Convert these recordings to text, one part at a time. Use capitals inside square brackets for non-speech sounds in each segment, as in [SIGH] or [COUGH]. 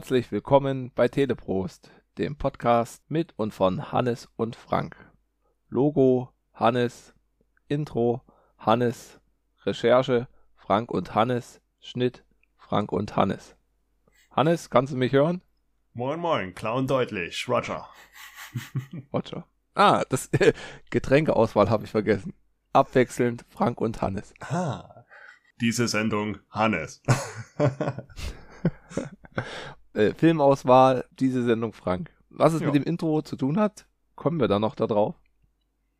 Herzlich willkommen bei Teleprost, dem Podcast mit und von Hannes und Frank. Logo Hannes, Intro Hannes, Recherche Frank und Hannes, Schnitt Frank und Hannes. Hannes, kannst du mich hören? Moin moin, klar und deutlich, Roger. [LAUGHS] Roger. Ah, das [LAUGHS] Getränkeauswahl habe ich vergessen. Abwechselnd Frank und Hannes. Ah. Diese Sendung Hannes. [LAUGHS] äh, Filmauswahl, diese Sendung Frank. Was es ja. mit dem Intro zu tun hat, kommen wir dann noch da drauf.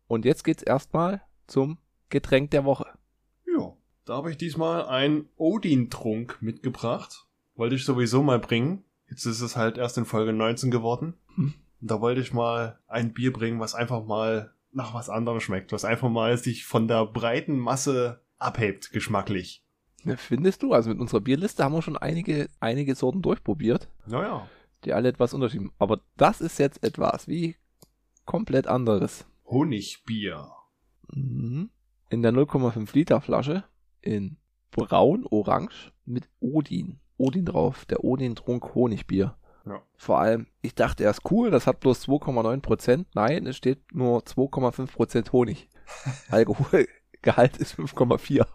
Und jetzt geht's erstmal zum Getränk der Woche. Ja, da habe ich diesmal einen Odin-Trunk mitgebracht. Wollte ich sowieso mal bringen. Jetzt ist es halt erst in Folge 19 geworden. Hm. Da wollte ich mal ein Bier bringen, was einfach mal nach was anderem schmeckt, was einfach mal sich von der breiten Masse abhebt, geschmacklich. Ja, findest du? Also mit unserer Bierliste haben wir schon einige, einige Sorten durchprobiert. Naja. Die alle etwas unterschiedlich. Aber das ist jetzt etwas wie komplett anderes. Honigbier. Mhm. In der 0,5 Liter Flasche in braun, orange mit Odin. Odin drauf. Der Odin trunk Honigbier. Ja. Vor allem, ich dachte erst cool, das hat bloß 2,9 Prozent. Nein, es steht nur 2,5 Prozent Honig. [LAUGHS] Alkoholgehalt ist 5,4.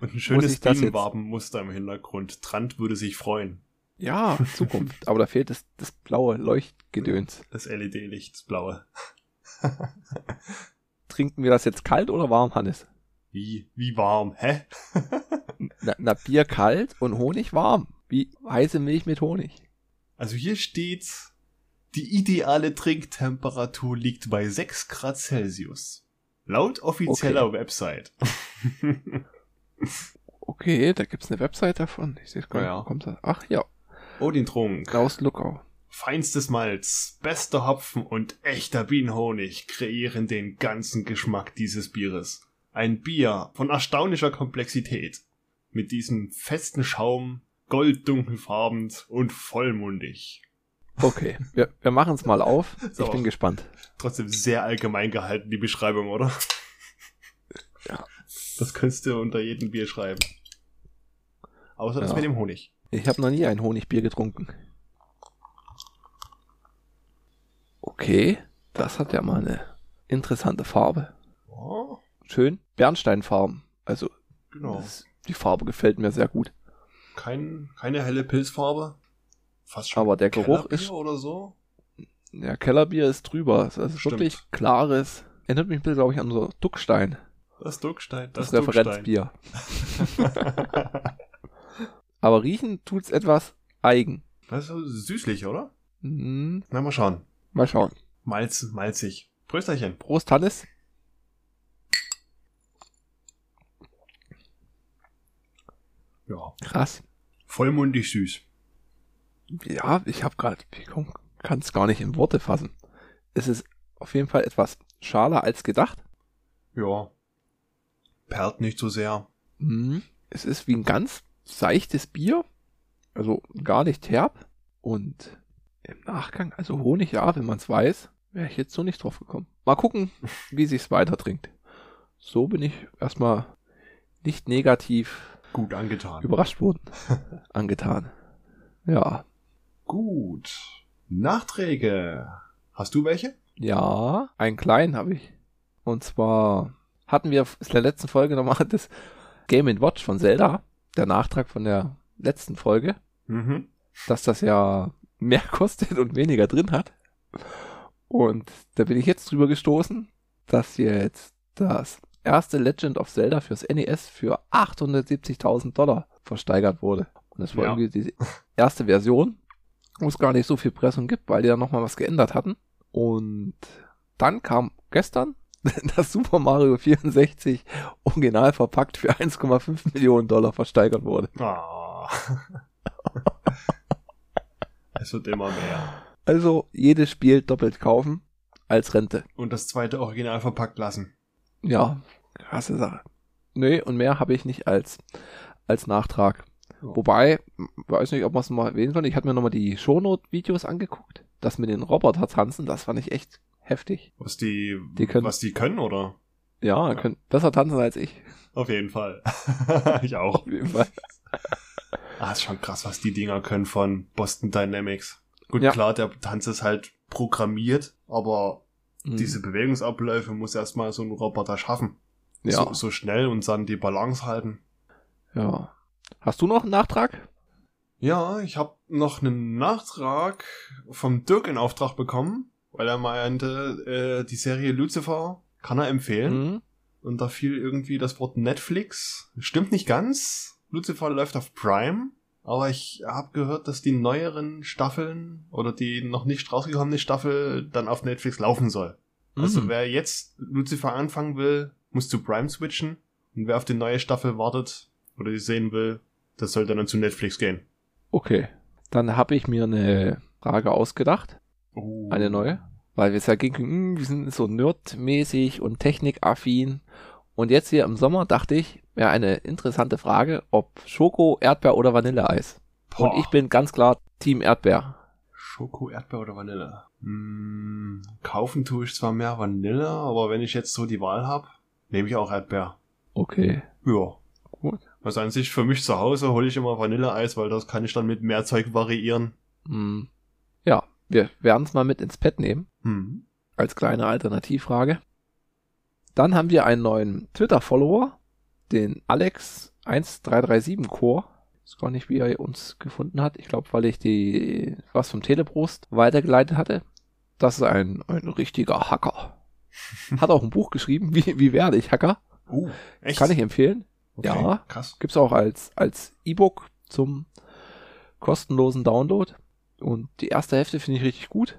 Und ein schönes Bienenwabenmuster im Hintergrund. Trant würde sich freuen. Ja, Zukunft. Aber da fehlt das, das blaue Leuchtgedöns. Das LED-Licht, das blaue. [LAUGHS] Trinken wir das jetzt kalt oder warm, Hannes? Wie? Wie warm? Hä? [LAUGHS] na, na, Bier kalt und Honig warm. Wie heiße Milch mit Honig. Also hier steht, die ideale Trinktemperatur liegt bei 6 Grad Celsius. Laut offizieller okay. Website. [LAUGHS] okay, da gibt's eine Website davon. Ich sehe gar nicht, ja. kommt das? Ach ja. Odin Trunk. Klaus Luckau. Feinstes Malz, bester Hopfen und echter Bienenhonig kreieren den ganzen Geschmack dieses Bieres. Ein Bier von erstaunlicher Komplexität. Mit diesem festen Schaum, golddunkelfarben und vollmundig. Okay, wir, wir machen es mal auf. [LAUGHS] So, ich bin gespannt. Trotzdem sehr allgemein gehalten, die Beschreibung, oder? Ja. Das könntest du unter jedem Bier schreiben. Außer das ja. mit dem Honig. Ich habe noch nie ein Honigbier getrunken. Okay, das hat ja mal eine interessante Farbe. Oh. Schön. Bernsteinfarben. Also, genau. Das, die Farbe gefällt mir sehr gut. Kein, keine helle Pilzfarbe. Fast schon. Aber der Geruch ist. oder so? Ja, Kellerbier ist drüber. Das ist Stimmt. wirklich klares. Erinnert mich ein bisschen, glaube ich, an so Duckstein. Das Duckstein. Das, das Referenzbier. [LAUGHS] Aber riechen tut's etwas eigen. Das ist süßlich, oder? Mhm. Na, mal schauen. Mal schauen. Malz, malzig. Prösterchen. Prost, Hannes. Ja. Krass. Vollmundig süß. Ja, ich habe gerade, ich kann es gar nicht in Worte fassen. Es ist auf jeden Fall etwas schaler als gedacht. Ja. Perlt nicht so sehr. Mhm. Es ist wie ein ganz seichtes Bier. Also gar nicht herb. Und im Nachgang, also Honig, ja, wenn man es weiß, wäre ich jetzt so nicht drauf gekommen. Mal gucken, [LAUGHS] wie sich's weiter trinkt. So bin ich erstmal nicht negativ Gut angetan. Überrascht wurden. [LAUGHS] angetan. Ja. Gut. Nachträge. Hast du welche? Ja, einen kleinen habe ich. Und zwar hatten wir in der letzten Folge nochmal das Game Watch von Zelda, der Nachtrag von der letzten Folge, mhm. dass das ja mehr [LAUGHS] kostet und weniger drin hat. Und da bin ich jetzt drüber gestoßen, dass jetzt das erste Legend of Zelda fürs NES für 870.000 Dollar versteigert wurde. Und das war ja. irgendwie die erste Version, wo es gar nicht so viel Pressung gibt, weil die dann nochmal was geändert hatten. Und dann kam gestern [LAUGHS] das Super Mario 64 original verpackt für 1,5 Millionen Dollar versteigert wurde. Oh. [LAUGHS] es wird immer mehr. Also jedes Spiel doppelt kaufen als Rente. Und das zweite original verpackt lassen. Ja, krasse Sache. Nee, und mehr habe ich nicht als, als Nachtrag. Oh. Wobei, weiß nicht, ob man es mal erwähnen soll, ich hatte mir nochmal die Shownote-Videos angeguckt. Das mit den Roboter tanzen, das fand ich echt heftig. Was die, die können, was die können, oder? Ja, ja. können besser tanzen als ich. Auf jeden Fall. [LAUGHS] ich auch. Auf jeden Fall. [LAUGHS] Ah, ist schon krass, was die Dinger können von Boston Dynamics. Gut, Ja. klar, der Tanz ist halt programmiert, aber Mhm. diese Bewegungsabläufe muss erstmal so ein Roboter schaffen. ja. So, so schnell und dann die Balance halten. ja. Hast du noch einen Nachtrag? Ja, ich habe noch einen Nachtrag vom Dirk in Auftrag bekommen, weil er meinte, äh, die Serie Lucifer kann er empfehlen. Mhm. Und da fiel irgendwie das Wort Netflix. Stimmt nicht ganz. Lucifer läuft auf Prime. Aber ich habe gehört, dass die neueren Staffeln oder die noch nicht rausgekommene Staffel dann auf Netflix laufen soll. Also Mhm. wer jetzt Lucifer anfangen will, muss zu Prime switchen. Und wer auf die neue Staffel wartet oder die sehen will, das soll dann zu Netflix gehen. Okay. Dann habe ich mir eine Frage ausgedacht. Oh. Eine neue. Weil wir es ja gingen, hm, wir sind so nerdmäßig und technikaffin. Und jetzt hier im Sommer dachte ich, wäre eine interessante Frage, ob Schoko, Erdbeer oder Vanilleeis. Boah. Und ich bin ganz klar Team Erdbeer. Schoko, Erdbeer oder Vanille? Hm, kaufen tue ich zwar mehr Vanille, aber wenn ich jetzt so die Wahl habe, nehme ich auch Erdbeer. Okay. Ja. Gut. Also an sich für mich zu Hause hole ich immer Vanilleeis, weil das kann ich dann mit mehr Zeug variieren. Hm. Ja, wir werden es mal mit ins Bett nehmen. Hm. als kleine Alternativfrage. Dann haben wir einen neuen Twitter-Follower, den Alex1337 Core. Ich weiß gar nicht, wie er uns gefunden hat. Ich glaube, weil ich die was vom Teleprost weitergeleitet hatte. Das ist ein, ein richtiger Hacker. [LAUGHS] Hat auch ein Buch geschrieben, wie, wie werde ich Hacker. Uh, echt? Kann ich empfehlen. Okay, ja. Krass. Gibt's auch als, als E-Book zum kostenlosen Download. Und die erste Hälfte finde ich richtig gut.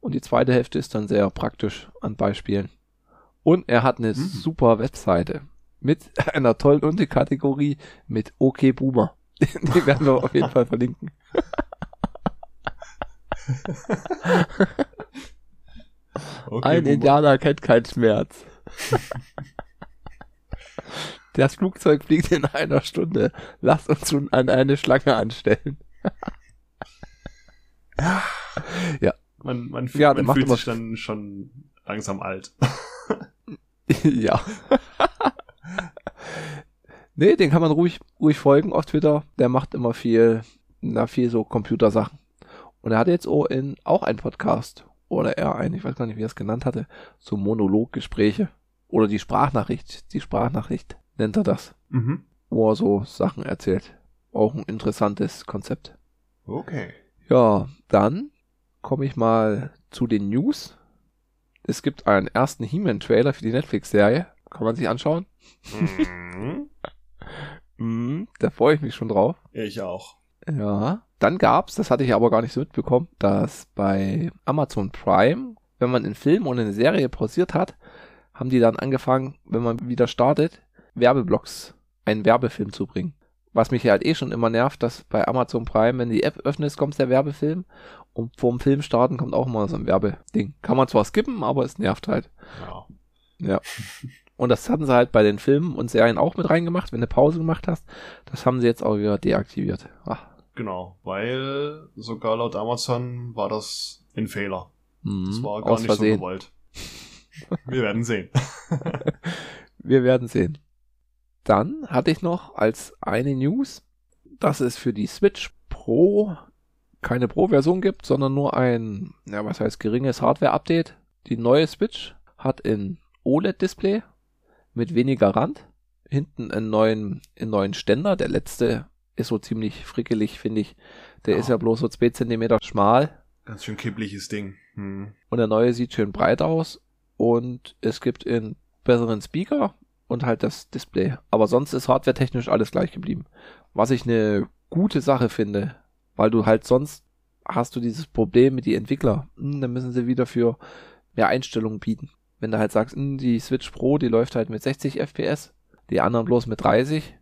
Und die zweite Hälfte ist dann sehr praktisch an Beispielen. Und er hat eine Mhm. super Webseite mit [LAUGHS] einer tollen Unterkategorie mit OK Boomer. [LAUGHS] Die werden wir auf jeden Fall verlinken. [LAUGHS] Okay, Ein Boomer. Indianer kennt keinen Schmerz. Das Flugzeug fliegt in einer Stunde. Lass uns schon an eine Schlange anstellen. Man, man, Ja, der man macht fühlt immer- sich dann schon langsam alt. [LAUGHS] ja. nee, den kann man ruhig, ruhig folgen auf Twitter. Der macht immer viel, na, viel so Computersachen. Und er hat jetzt auch, in, auch einen Podcast. Oder er einen, ich weiß gar nicht, wie er es genannt hatte. So Monologgespräche. Oder die Sprachnachricht. Die Sprachnachricht nennt er das. Mhm. Wo er so Sachen erzählt. Auch ein interessantes Konzept. Okay. Ja, dann komme ich mal zu den News. Es gibt einen ersten He-Man-Trailer für die Netflix-Serie. Kann man sich anschauen. Mhm. [LAUGHS] Mhm, da freue ich mich schon drauf. Ich auch. Ja. Dann gab's, das hatte ich aber gar nicht so mitbekommen, dass bei Amazon Prime, wenn man einen Film und eine Serie pausiert hat, haben die dann angefangen, wenn man wieder startet, Werbeblocks, einen Werbefilm zu bringen. Was mich halt eh schon immer nervt, dass bei Amazon Prime, wenn die App öffnest, kommt der Werbefilm und vorm Film starten kommt auch mal so ein Werbeding. Kann man zwar skippen, aber es nervt halt. Ja. Ja. Und das hatten sie halt bei den Filmen und Serien auch mit reingemacht, wenn du Pause gemacht hast. Das haben sie jetzt auch wieder deaktiviert. Ach. Genau. Weil sogar laut Amazon war das ein Fehler. Mhm. Das war gar nicht so gewollt. Wir werden sehen. [LAUGHS] Wir werden sehen. Dann hatte ich noch als eine News, dass es für die Switch Pro keine Pro-Version gibt, sondern nur ein, ja, was heißt geringes Hardware-Update. Die neue Switch hat ein OLED-Display mit weniger Rand, hinten einen neuen, einen neuen Ständer. Der letzte ist so ziemlich frickelig, finde ich. Der Ja. ist ja bloß so 2 Zentimeter schmal Ganz schön kippliges Ding. Hm. und der neue sieht schön breit aus und es gibt einen besseren Speaker und halt das Display. Aber sonst ist hardwaretechnisch alles gleich geblieben. Was ich eine gute Sache finde, weil du halt sonst hast du dieses Problem mit die Entwickler. Hm, dann müssen sie wieder für mehr Einstellungen bieten. Wenn du halt sagst, hm, die Switch Pro, die läuft halt mit 60 FPS, die anderen bloß mit 30.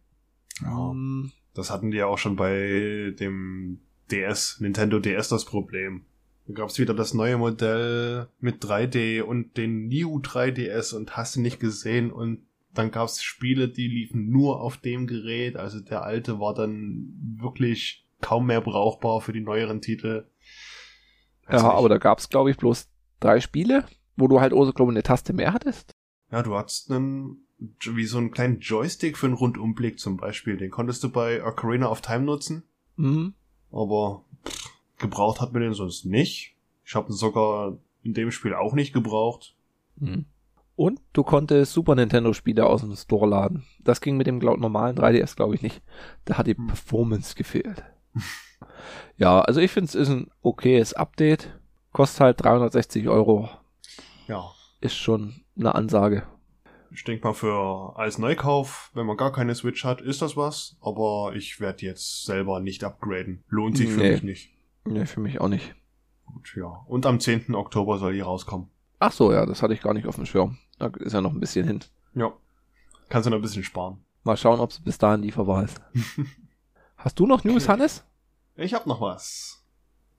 Ja. Hm, Das hatten die ja auch schon bei dem DS, Nintendo DS das Problem. Da gab es wieder das neue Modell mit 3D und den New 3DS und hast du nicht gesehen und dann gab es Spiele, die liefen nur auf dem Gerät. Also der alte war dann wirklich kaum mehr brauchbar für die neueren Titel. Weiß ja, nicht. aber da gab's glaube ich bloß drei Spiele, wo du halt auch so glaube ich eine Taste mehr hattest. Ja, du hattest einen, wie so einen kleinen Joystick für einen Rundumblick zum Beispiel. Den konntest du bei Ocarina of Time nutzen. Mhm. Aber pff, gebraucht hat man den sonst nicht. Ich habe ihn sogar in dem Spiel auch nicht gebraucht. Mhm. Und du konntest Super Nintendo Spiele aus dem Store laden. Das ging mit dem glaub, normalen 3DS, glaube ich, nicht. Da hat die hm. Performance gefehlt. [LAUGHS] ja, also ich finde es ist ein okayes Update. Kostet halt 360 Euro. Ja. Ist schon eine Ansage. Ich denke mal, für als Neukauf, wenn man gar keine Switch hat, ist das was. Aber ich werde jetzt selber nicht upgraden. Lohnt sich für nee. mich nicht. Nee, für mich auch nicht. Gut, ja. Und am 10. Oktober soll die rauskommen. Ach so, ja, das hatte ich gar nicht auf dem Schirm. Da ist ja noch ein bisschen hin. Ja. Kannst du noch ein bisschen sparen. Mal schauen, ob es bis dahin lieferbar ist. [LAUGHS] Hast du noch News, okay. Hannes? Ich hab noch was.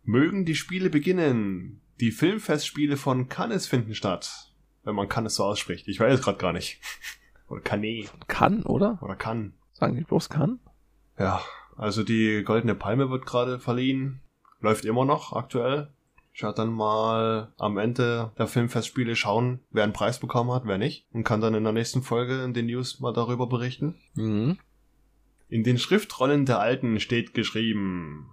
Mögen die Spiele beginnen. Die Filmfestspiele von Cannes finden statt. Wenn man Cannes so ausspricht. Ich weiß es gerade gar nicht. [LAUGHS] Oder Cannes. Kann, oder? Oder kann. Sagen die bloß kann? Ja, also die Goldene Palme wird gerade verliehen. Läuft immer noch aktuell. Ich werde dann mal am Ende der Filmfestspiele schauen, wer einen Preis bekommen hat, wer nicht. Und kann dann in der nächsten Folge in den News mal darüber berichten. Mhm. In den Schriftrollen der Alten steht geschrieben.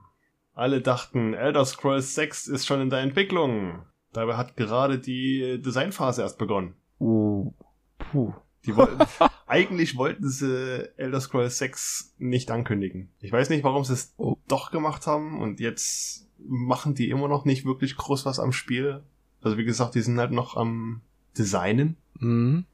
Alle dachten, Elder Scrolls 6 ist schon in der Entwicklung. Dabei hat gerade die Designphase erst begonnen. Uh, puh. Die wollten, [LAUGHS] eigentlich wollten sie Elder Scrolls 6 nicht ankündigen. Ich weiß nicht, warum sie es oh. doch gemacht haben und jetzt machen die immer noch nicht wirklich groß was am Spiel. Also wie gesagt, die sind halt noch am Designen. Mhm.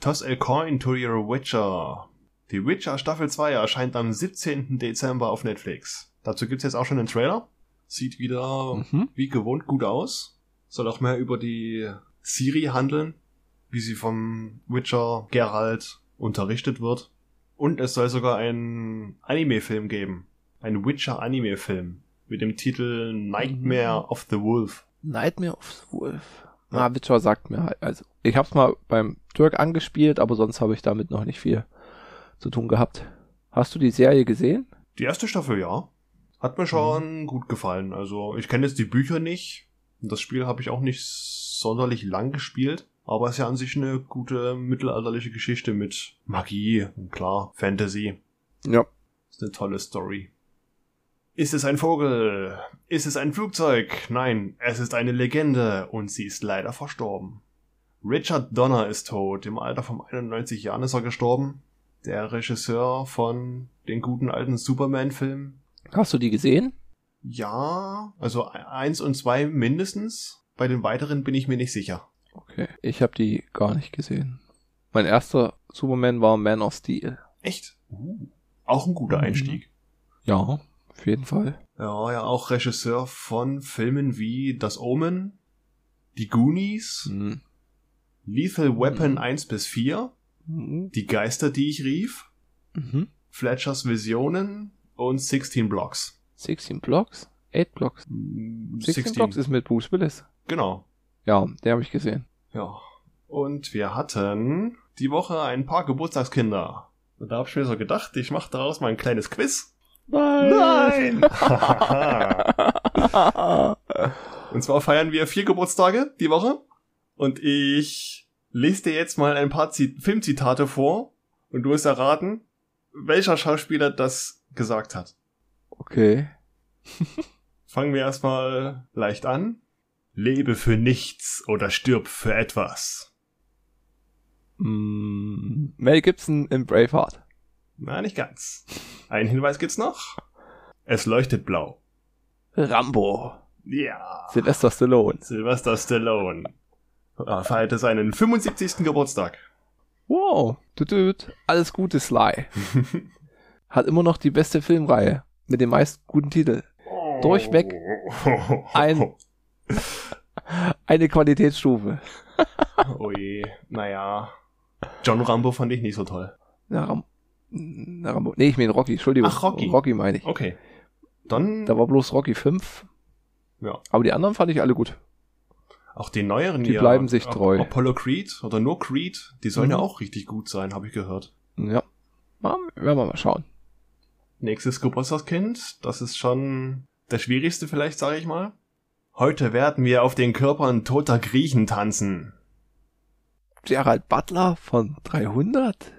Toss a coin to your Witcher. Die Witcher Staffel 2 erscheint am 17. Dezember auf Netflix. Dazu gibt's jetzt auch schon einen Trailer. Sieht wieder mhm. wie gewohnt gut aus. Soll auch mehr über die Siri handeln, wie sie vom Witcher Geralt unterrichtet wird. Und es soll sogar einen Anime-Film geben. Ein Witcher-Anime-Film mit dem Titel Nightmare mhm. of the Wolf. Nightmare of the Wolf. Ja. Ah, Witcher sagt mir halt, also ich hab's mal beim Türk angespielt, aber sonst habe ich damit noch nicht viel zu tun gehabt. Hast du die Serie gesehen? Die erste Staffel, ja. Hat mir schon mhm. gut gefallen. Also ich kenne jetzt die Bücher nicht. Das Spiel habe ich auch nicht sonderlich lang gespielt. Aber es ist ja an sich eine gute mittelalterliche Geschichte mit Magie und klar, Fantasy. Ja. Ist eine tolle Story. Ist es ein Vogel? Ist es ein Flugzeug? Nein, es ist eine Legende und sie ist leider verstorben. Richard Donner ist tot. Im Alter von 91 Jahren ist er gestorben. Der Regisseur von den guten alten Superman-Filmen. Hast du die gesehen? Ja, also eins und zwei mindestens. Bei den weiteren bin ich mir nicht sicher. Okay, ich habe die gar nicht gesehen. Mein erster Superman war Man of Steel. Echt? Uh, auch ein guter mhm. Einstieg. Ja, auf jeden Fall. Ja, ja, auch Regisseur von Filmen wie Das Omen, Die Goonies, mhm. Lethal Weapon mhm. 1 bis 4, mhm. Die Geister, die ich rief, mhm. Fletchers Visionen und 16 Blocks. 16 Blocks? 8 Blocks? 16, 16 Blocks ist mit Bruce Willis. Genau. Ja, der habe ich gesehen. Ja. Und wir hatten die Woche ein paar Geburtstagskinder. Und da habe ich mir so gedacht, ich mache daraus mal ein kleines Quiz. Nein! Nein! [LAUGHS] und zwar feiern wir vier Geburtstage die Woche. Und ich lese dir jetzt mal ein paar Zit Filmzitate vor. Und du musst erraten, welcher Schauspieler das gesagt hat. Okay. [LAUGHS] Fangen wir erstmal leicht an. Lebe für nichts oder stirb für etwas. Mm, Mel Gibson in Braveheart. Na, nicht ganz. Ein Hinweis gibt's noch. Es leuchtet blau. Rambo. Ja. Sylvester Stallone. Sylvester Stallone. Er feierte seinen 75. Geburtstag. Wow. Tütüt. Alles Gute, Sly. [LAUGHS] Hat immer noch die beste Filmreihe. Mit den meisten guten Titeln. Durchweg ein, eine Qualitätsstufe. oh je. Naja. John Rambo fand ich nicht so toll. Ja, Ram na, Rambo. Nee, ich meine Rocky, Entschuldigung. Ach, Rocky. Rocky meine ich. Okay. Dann. Da war bloß Rocky 5. Ja. Aber die anderen fand ich alle gut. Auch die neueren, die bleiben ja, sich treu. Apollo Creed oder nur Creed, die sollen mhm. ja auch richtig gut sein, habe ich gehört. Ja. Na, werden wir mal schauen. Nächstes Geburtstagskind, das ist schon der schwierigste vielleicht, sage ich mal. Heute werden wir auf den Körpern toter Griechen tanzen. Gerald Butler von 300?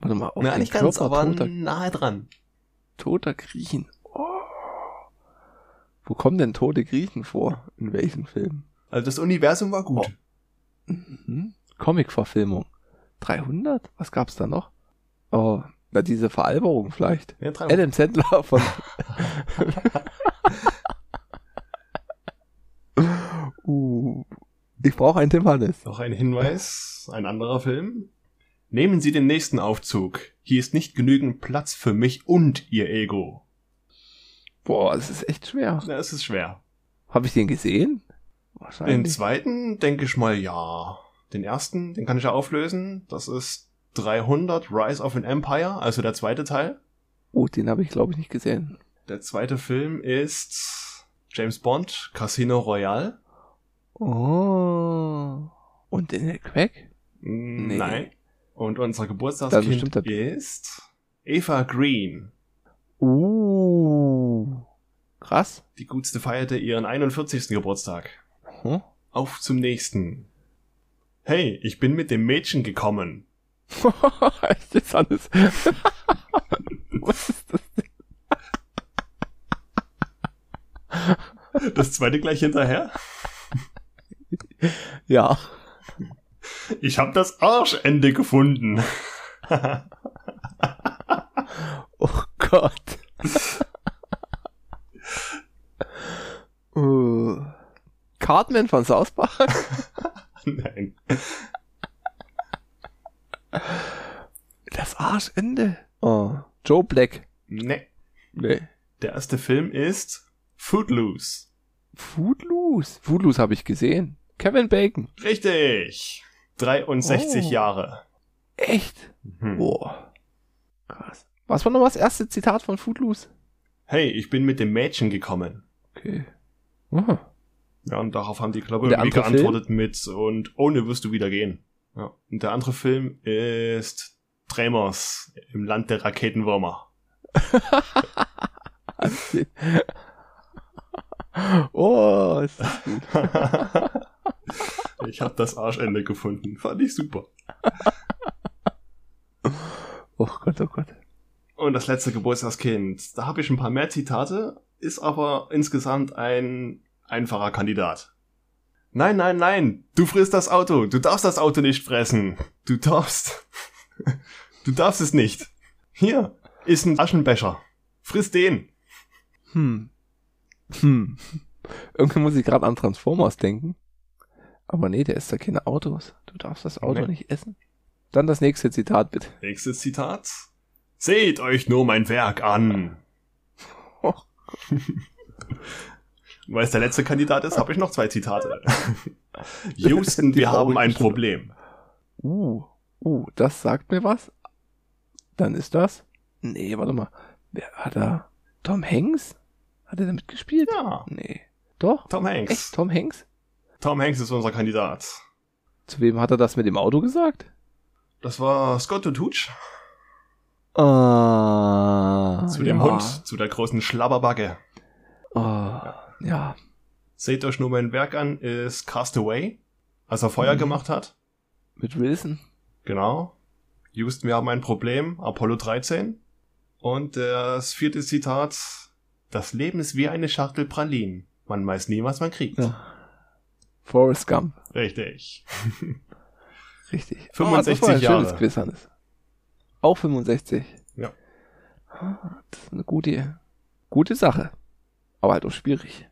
Warte mal, auf Na, nicht ganz, aber toter, nahe dran. Toter Griechen. Oh, Wo kommen denn tote Griechen vor? In welchen Filmen? Also das Universum war gut. Oh. Mhm. Comic-Verfilmung. 300? Was gab's da noch? Oh, na diese Veralberung vielleicht. Ja, Adam Sandler von... [LAUGHS] uh, ich brauche einen Tim Hannes. Noch ein Hinweis, ein anderer Film. Nehmen Sie den nächsten Aufzug. Hier ist nicht genügend Platz für mich und Ihr Ego. Boah, es ist echt schwer. Ja, es ist schwer. Habe ich den gesehen? Wahrscheinlich. Den zweiten denke ich mal ja. Den ersten, den kann ich ja auflösen. Das ist 300 Rise of an Empire, also der zweite Teil. Oh, den habe ich glaube ich nicht gesehen. Der zweite Film ist James Bond, Casino Royale. Oh. Und Daniel Craig? Nee. Nein. Und unser Geburtstagskind ist Eva Green. Uh. Krass. Die Gutste feierte ihren 41. Geburtstag. Hm? Auf zum nächsten. Hey, ich bin mit dem Mädchen gekommen. [LAUGHS] Echt jetzt alles. [LAUGHS] Was ist das denn? Das zweite gleich hinterher? Ja. Ich habe das Arschende gefunden. [LAUGHS] oh Gott. [LAUGHS] uh. Cartman von South Park? Nein. Das Arschende. Oh. Joe Black. Nee. Nee. Der erste Film ist Footloose. Footloose? Footloose habe ich gesehen. Kevin Bacon. Richtig. 63 oh. Jahre. Echt? Mhm. Boah. Krass. Was war nochmal das erste Zitat von Footloose? Hey, ich bin mit dem Mädchen gekommen. Okay. Aha. Ja, und darauf haben die, glaube ich, geantwortet Film? mit und ohne wirst du wieder gehen. Ja. Und der andere Film ist Tremors im Land der Raketenwürmer. [LAUGHS] [LAUGHS] oh, ist das gut. [LAUGHS] ich habe das Arschende gefunden. Fand ich super. [LAUGHS] Oh Gott, oh Gott. Und das letzte Geburtstagskind. Da habe ich ein paar mehr Zitate, ist aber insgesamt ein einfacher Kandidat. Nein, nein, nein, du frisst das Auto. Du darfst das Auto nicht fressen. Du darfst. [LAUGHS] Du darfst es nicht. Hier ist ein Aschenbecher. Friss den. Hm. Hm. [LAUGHS] Irgendwie muss ich gerade an Transformers denken. Aber nee, der isst da keine Autos. Du darfst das Auto okay. nicht essen. Dann das nächste Zitat, bitte. Nächstes Zitat. Seht euch nur mein Werk an. Oh. [LAUGHS] Weil es der letzte Kandidat ist, habe ich noch zwei Zitate. [LAUGHS] Houston, wir haben ein Problem. Uh, uh, das sagt mir was. Dann ist das. Nee, warte mal. Wer hat da? Tom Hanks? Hat er da mitgespielt? Ja. Nee. Doch? Tom Hanks. Echt? Tom Hanks? Tom Hanks ist unser Kandidat. Zu wem hat er das mit dem Auto gesagt? Das war Scott Tutuch. Ah, zu dem ja. Hund, zu der großen Schlabberbacke. Ja. ja. Seht euch nur mein Werk an, ist Castaway, als er Feuer mhm. gemacht hat. Mit Wilson. Genau. Houston, wir haben ein Problem, Apollo 13. Und das vierte Zitat, das Leben ist wie eine Schachtel Pralinen. Man weiß nie, was man kriegt. Ja. Forrest Gump. Richtig. [LAUGHS] Richtig. 65 oh, Jahre. Quiz, Hannes. Auch 65. Ja. Ah, das ist eine gute, gute Sache. Aber halt auch schwierig.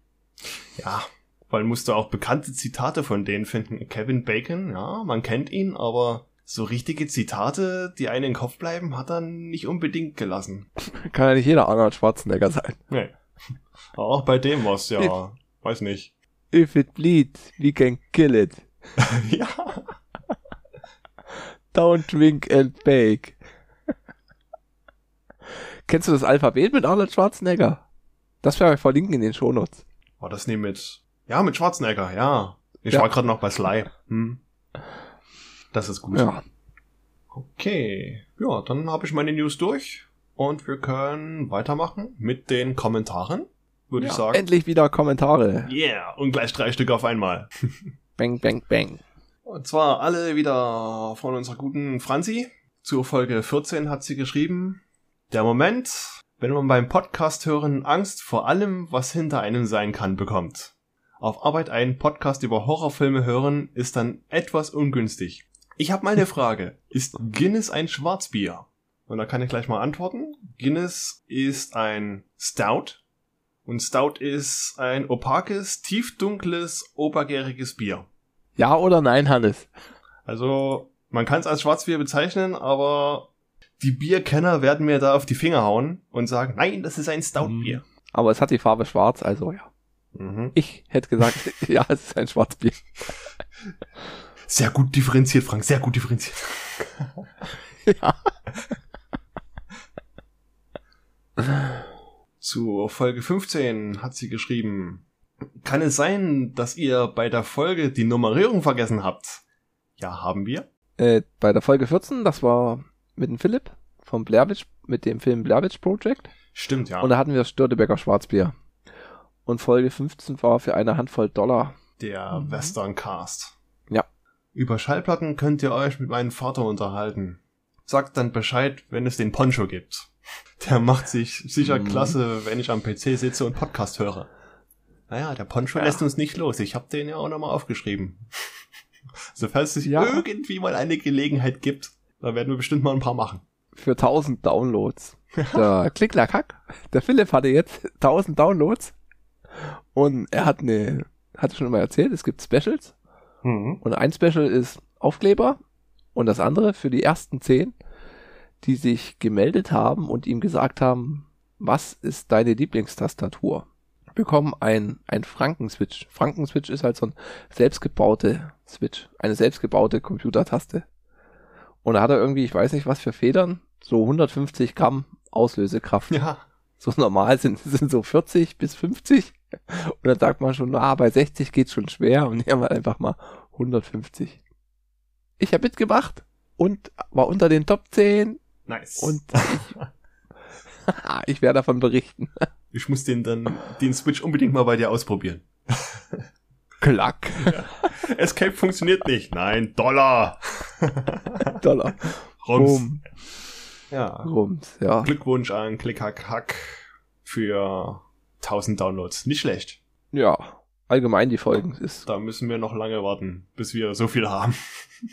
Ja, weil musst du auch bekannte Zitate von denen finden. Kevin Bacon, ja, man kennt ihn, aber so richtige Zitate, die einen im Kopf bleiben, hat er nicht unbedingt gelassen. Kann ja nicht jeder Arnold Schwarzenegger sein. Nee. [LAUGHS] auch bei dem was, ja. Weiß nicht. If it bleeds, we can kill it. [LAUGHS] ja. Don't drink and bake. Kennst du das Alphabet mit Arnold Schwarzenegger? Das werde ich verlinken in den Shownotes. War das nie mit... Ja, mit Schwarzenegger, ja. Ich ja. war gerade noch bei Sly. Hm. Das ist gut. Ja. Okay. Ja, dann habe ich meine News durch und wir können weitermachen mit den Kommentaren, würde ja, ich sagen. Endlich wieder Kommentare. Yeah, und gleich drei Stück auf einmal. [LAUGHS] bang, bang, bang. Und zwar alle wieder von unserer guten Franzi. Zur Folge 14 hat sie geschrieben, der Moment, wenn man beim Podcast hören Angst vor allem, was hinter einem sein kann, bekommt. Auf Arbeit einen Podcast über Horrorfilme hören ist dann etwas ungünstig. Ich habe mal eine Frage. [LAUGHS] Ist Guinness ein Schwarzbier? Und da kann ich gleich mal antworten. Guinness ist ein Stout. Und Stout ist ein opakes, tiefdunkles, obergäriges Bier. Ja oder nein, Hannes? Also, man kann es als Schwarzbier bezeichnen, aber die Bierkenner werden mir da auf die Finger hauen und sagen, nein, das ist ein Stoutbier. Mhm. Aber es hat die Farbe schwarz, also ja. Mhm. Ich hätte gesagt, [LAUGHS] ja, es ist ein Schwarzbier. Sehr gut differenziert, Frank, sehr gut differenziert. [LAUGHS] ja. [LAUGHS] Zu Folge 15 hat sie geschrieben, kann es sein, dass ihr bei der Folge die Nummerierung vergessen habt? Ja, haben wir. Äh, bei der Folge 14, das war mit dem Philipp vom Blair Witch, mit dem Film Blair Witch Project. Stimmt, ja. Und da hatten wir Störtebecker Schwarzbier. Und Folge 15 war für eine Handvoll Dollar. Der mhm. Western Cast. Ja. Über Schallplatten könnt ihr euch mit meinem Vater unterhalten. Sagt dann Bescheid, wenn es den Poncho gibt. Der macht sich sicher mhm. klasse, wenn ich am PC sitze und Podcast höre. Naja, der Poncho ja. lässt uns nicht los. Ich habe den ja auch nochmal aufgeschrieben. also falls es ja. irgendwie mal eine Gelegenheit gibt, da werden wir bestimmt mal ein paar machen. Für 1000 Downloads. [LAUGHS] Der Klicklack, der Philipp hatte jetzt 1000 Downloads und er hat eine, hatte schon immer erzählt, es gibt Specials mhm. und ein Special ist Aufkleber und das andere für die ersten 10, die sich gemeldet haben und ihm gesagt haben, was ist deine Lieblingstastatur? bekommen ein, ein Franken-Switch. Franken-Switch ist halt so ein selbstgebaute Switch, eine selbstgebaute Computertaste. Und da hat er irgendwie, ich weiß nicht was für Federn, so 150 Gramm Auslösekraft. Ja. So normal sind, sind so 40 bis 50. Und dann sagt man schon, ah, bei 60 geht's schon schwer und hier mal einfach mal 150. Ich habe mitgemacht und war unter den Top 10. Nice. Und ich, [LAUGHS] ich werde davon berichten. Ich muss den dann, den Switch unbedingt mal bei dir ausprobieren. Klack. Ja. Escape funktioniert nicht. Nein, Dollar. [LAUGHS] Dollar. Rums. Rum. Ja. Rums, ja. Glückwunsch an Klickhack Hack für 1000 Downloads. Nicht schlecht. Ja. Allgemein die Folgen ist. Da müssen wir noch lange warten, bis wir so viel haben.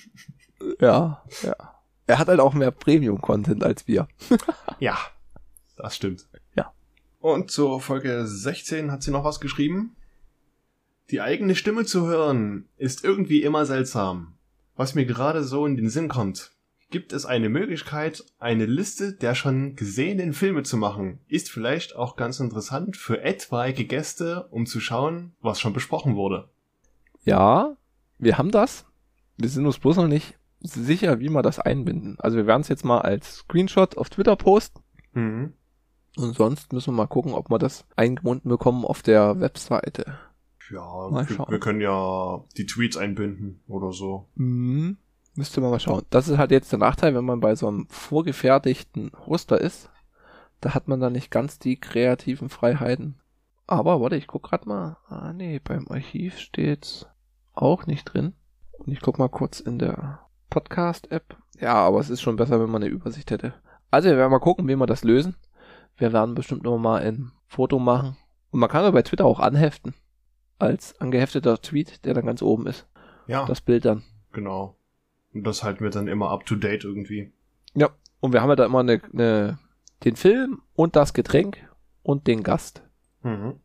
[LAUGHS] ja, ja. Er hat halt auch mehr Premium-Content als wir. [LAUGHS] ja, das stimmt. Ja. Und zur Folge 16 hat sie noch was geschrieben. Die eigene Stimme zu hören ist irgendwie immer seltsam. Was mir gerade so in den Sinn kommt. Gibt es eine Möglichkeit, eine Liste der schon gesehenen Filme zu machen? Ist vielleicht auch ganz interessant für etwaige Gäste, um zu schauen, was schon besprochen wurde. Ja, wir haben das. Wir sind uns bloß noch nicht sicher, wie wir das einbinden. Also wir werden es jetzt mal als Screenshot auf Twitter posten. Mhm. Und sonst müssen wir mal gucken, ob wir das eingebunden bekommen auf der Webseite. Ja, wir, wir, können ja die Tweets einbinden oder so. Mhm. Müsste man mal schauen. Das ist halt jetzt der Nachteil, wenn man bei so einem vorgefertigten Hoster ist. Da hat man dann nicht ganz die kreativen Freiheiten. Aber warte, ich guck grad mal. Ah nee, beim Archiv steht's auch nicht drin. Und ich guck mal kurz in der Podcast-App. Ja, aber es ist schon besser, wenn man eine Übersicht hätte. Also wir werden mal gucken, wie wir das lösen. Wir werden bestimmt noch mal ein Foto machen. Und man kann ja bei Twitter auch anheften als angehefteter Tweet, der dann ganz oben ist. Ja. Das Bild dann. Genau. Und das halten wir dann immer up to date irgendwie. Ja. Und wir haben ja da immer eine, eine, den Film und das Getränk und den Gast. Mhm.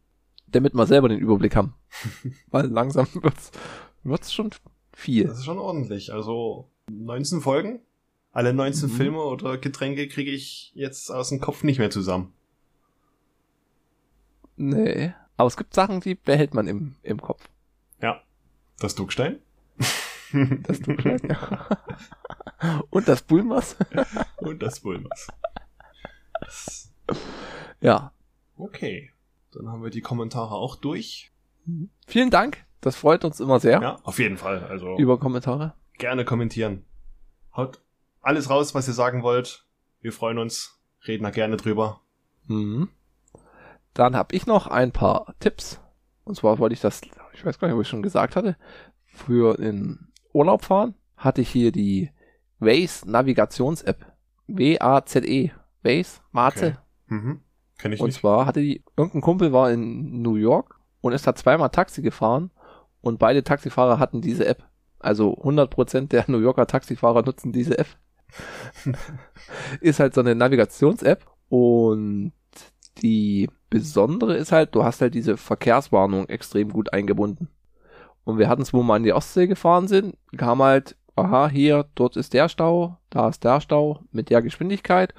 Damit wir selber den Überblick haben. [LAUGHS] Weil langsam wird's, wird's schon viel. Das ist schon ordentlich. Also 19 Folgen. Alle 19 mhm. Filme oder Getränke kriege ich jetzt aus dem Kopf nicht mehr zusammen. Nee. Aber es gibt Sachen, die behält man im, im Kopf. Ja. Das Duckstein? [LAUGHS] das Duckstein, ja. [LAUGHS] Und das Bulmers. [LAUGHS] Und das Bulmers. Ja. Okay. Dann haben wir die Kommentare auch durch. Vielen Dank. Das freut uns immer sehr. Ja, auf jeden Fall. Also. Über Kommentare. Gerne kommentieren. Haut alles raus, was ihr sagen wollt. Wir freuen uns. Reden da gerne drüber. Mhm. Dann habe ich noch ein paar Tipps. Und zwar wollte ich das, ich weiß gar nicht, ob ich schon gesagt hatte, für in Urlaub fahren hatte ich hier die Waze Navigations-App. W-A-Z-E. Waze, Mate. Okay. Mhm. Kenn ich und nicht. zwar hatte die, irgendein Kumpel war in New York und ist da zweimal Taxi gefahren und beide Taxifahrer hatten diese App. Also 100% der [LAUGHS] New Yorker Taxifahrer nutzen diese App. ist halt so eine Navigations-App und die besondere ist halt, du hast halt diese Verkehrswarnung extrem gut eingebunden. Und wir hatten es, wo wir an die Ostsee gefahren sind, kam halt, aha, hier, dort ist der Stau, da ist der Stau mit der Geschwindigkeit.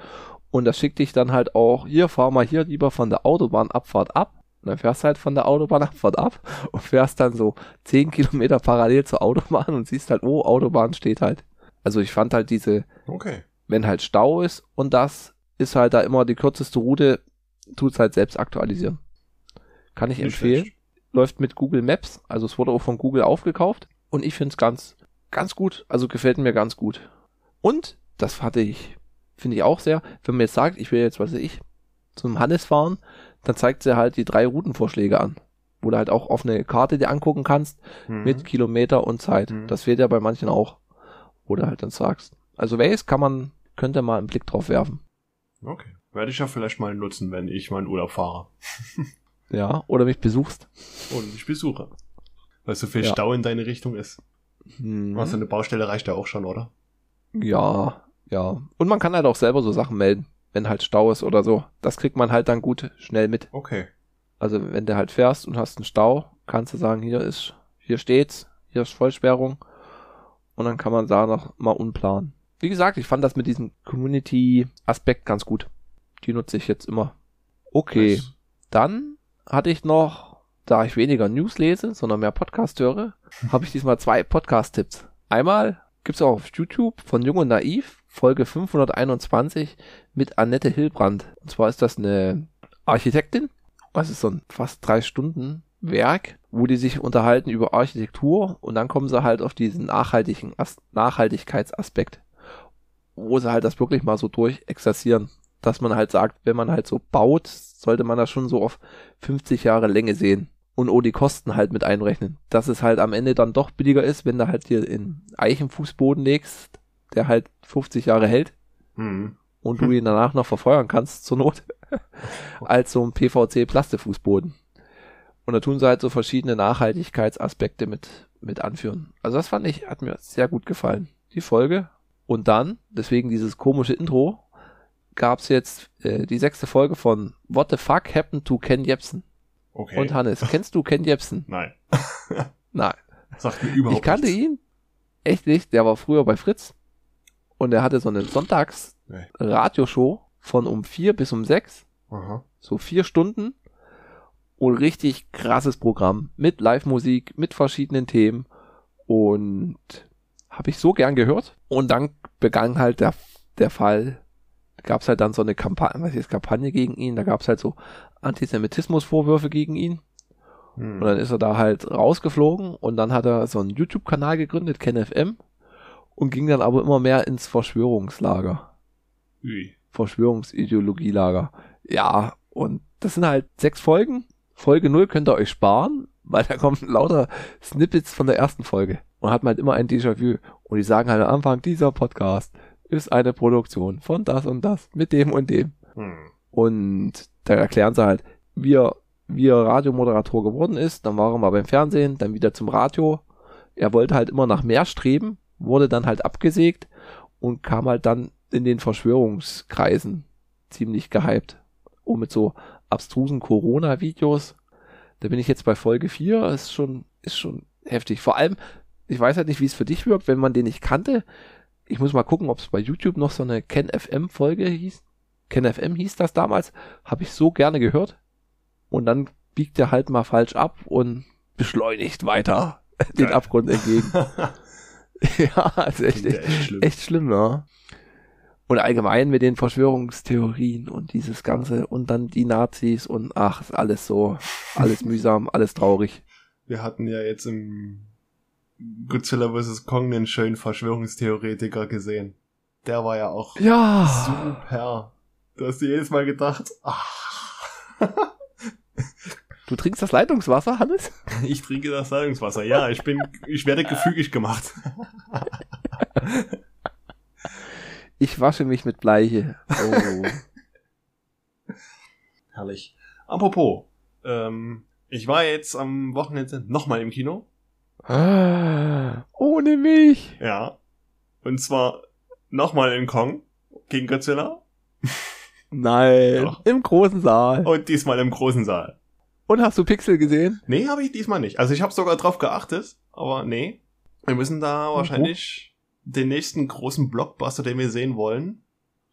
Und das schickt dich dann halt auch, hier, fahr mal hier lieber von der Autobahnabfahrt ab. Und dann fährst du halt von der Autobahnabfahrt [LAUGHS] ab und fährst dann so 10 Kilometer parallel zur Autobahn und siehst halt, oh, Autobahn steht halt. Also ich fand halt diese, Okay. wenn halt Stau ist und das ist halt da immer die kürzeste Route, tut's halt selbst aktualisieren. Kann ich Nicht empfehlen. schlecht. Läuft mit Google Maps, also es wurde auch von Google aufgekauft und ich finde es ganz, ganz gut, also gefällt mir ganz gut. Und, das hatte ich, finde ich auch sehr, wenn man jetzt sagt, ich will jetzt, was weiß ich, zum Hannes fahren, dann zeigt sie halt die drei Routenvorschläge an, wo du halt auch auf eine Karte dir angucken kannst, Mhm. mit Kilometer und Zeit. Mhm. Das fehlt ja bei manchen auch. Wo du halt dann sagst. Also Waze kann man, könnte mal einen Blick drauf werfen. Okay. Werde ich ja vielleicht mal nutzen, wenn ich meinen Urlaub fahre [LAUGHS] Ja, oder mich besuchst. und mich besuche. Weil so viel Ja. Stau in deine Richtung ist. Hm. Also eine Baustelle reicht ja auch schon, oder? Ja, ja. Und man kann halt auch selber so Sachen melden, wenn halt Stau ist oder so. Das kriegt man halt dann gut schnell mit. Okay. Also wenn du halt fährst und hast einen Stau, kannst du sagen, hier ist, hier steht's, hier ist Vollsperrung. Und dann kann man da noch mal unplanen. Wie gesagt, ich fand das mit diesem Community-Aspekt ganz gut. Die nutze ich jetzt immer. Okay. Nice. Dann hatte ich noch, da ich weniger News lese, sondern mehr Podcast höre, [LAUGHS] habe ich diesmal zwei Podcast-Tipps. Einmal gibt's auch auf YouTube von Jung und Naiv, Folge 521 mit Annette Hillbrand. Und zwar ist das eine Architektin. Das ist so ein fast drei Stunden Werk, wo die sich unterhalten über Architektur und dann kommen sie halt auf diesen nachhaltigen As Nachhaltigkeitsaspekt, wo sie halt das wirklich mal so durchexerzieren, dass man halt sagt, wenn man halt so baut, sollte man das schon so auf 50 Jahre Länge sehen und auch die Kosten halt mit einrechnen, dass es halt am Ende dann doch billiger ist, wenn du halt hier in Eichenfußboden legst, der halt 50 Jahre hält Mhm. und du ihn danach noch verfeuern kannst zur Not, [LAUGHS] als so ein PVC-Plastefußboden. Und da tun sie halt so verschiedene Nachhaltigkeitsaspekte mit, mit anführen. Also das fand ich, hat mir sehr gut gefallen, die Folge. Und dann, deswegen dieses komische Intro, gab's jetzt äh, die sechste Folge von What the fuck happened to Ken Jebsen? Okay. Und Hannes, kennst du Ken Jebsen? [LAUGHS] Nein. Nein. Sagt mir überhaupt Ich kannte nichts. ihn echt nicht, der war früher bei Fritz und er hatte so eine Sonntags Nee. Radioshow von um vier bis um sechs, Aha. so vier Stunden. Und richtig krasses Programm. Mit Live-Musik, mit verschiedenen Themen. Und habe ich so gern gehört. Und dann begann halt der, der Fall, gab es halt dann so eine Kampagne, was ist Kampagne gegen ihn, da gab es halt so Antisemitismusvorwürfe gegen ihn. Hm. und dann ist er da halt rausgeflogen. Und dann hat er so einen YouTube-Kanal gegründet, KenFM, und ging dann aber immer mehr ins Verschwörungslager. Ui. Verschwörungsideologielager. Ja, und das sind halt sechs Folgen. Folge 0 könnt ihr euch sparen, weil da kommen lauter Snippets von der ersten Folge. Und hat man halt immer ein Déjà-vu. Und die sagen halt am Anfang, dieser Podcast ist eine Produktion von das und das, mit dem und dem. Hm. Und da erklären sie halt, wie er, wie er Radiomoderator geworden ist, dann war er mal beim Fernsehen, dann wieder zum Radio. Er wollte halt immer nach mehr streben, wurde dann halt abgesägt und kam halt dann in den Verschwörungskreisen ziemlich gehypt. Und mit so abstrusen Corona-Videos. Da bin ich jetzt bei Folge 4, ist schon, ist schon heftig. Vor allem, ich weiß halt nicht, wie es für dich wirkt, wenn man den nicht kannte. Ich muss mal gucken, ob es bei YouTube noch so eine Ken FM Folge hieß. Ken FM hieß das damals. Habe ich so gerne gehört. Und dann biegt er halt mal falsch ab und beschleunigt weiter [LAUGHS] den. Abgrund entgegen. [LAUGHS] [LAUGHS] ja, ist echt, echt, echt schlimm. echt schlimm, ja. Und allgemein mit den Verschwörungstheorien und dieses Ganze und dann die Nazis und ach, ist alles so, alles [LAUGHS] mühsam, alles traurig. Wir hatten ja jetzt im Godzilla vs. Kong einen schönen Verschwörungstheoretiker gesehen. Der war ja auch Ja, super. Du hast dir jedes Mal gedacht, ah, [LAUGHS] du trinkst das Leitungswasser, Hannes? [LAUGHS] ich trinke das Leitungswasser. Ja, ich bin, ich werde gefügig gemacht. [LAUGHS] Ich wasche mich mit Bleiche. Oh. [LAUGHS] Herrlich. Apropos, ähm, ich war jetzt am Wochenende nochmal im Kino. Ah, ohne mich. Ja. Und zwar nochmal in Kong gegen Godzilla. Nein, Doch. im großen Saal. Und diesmal im großen Saal. Und hast du Pixel gesehen? Nee, habe ich diesmal nicht. Also ich habe sogar drauf geachtet, aber nee. Wir müssen da wahrscheinlich oh. den nächsten großen Blockbuster, den wir sehen wollen.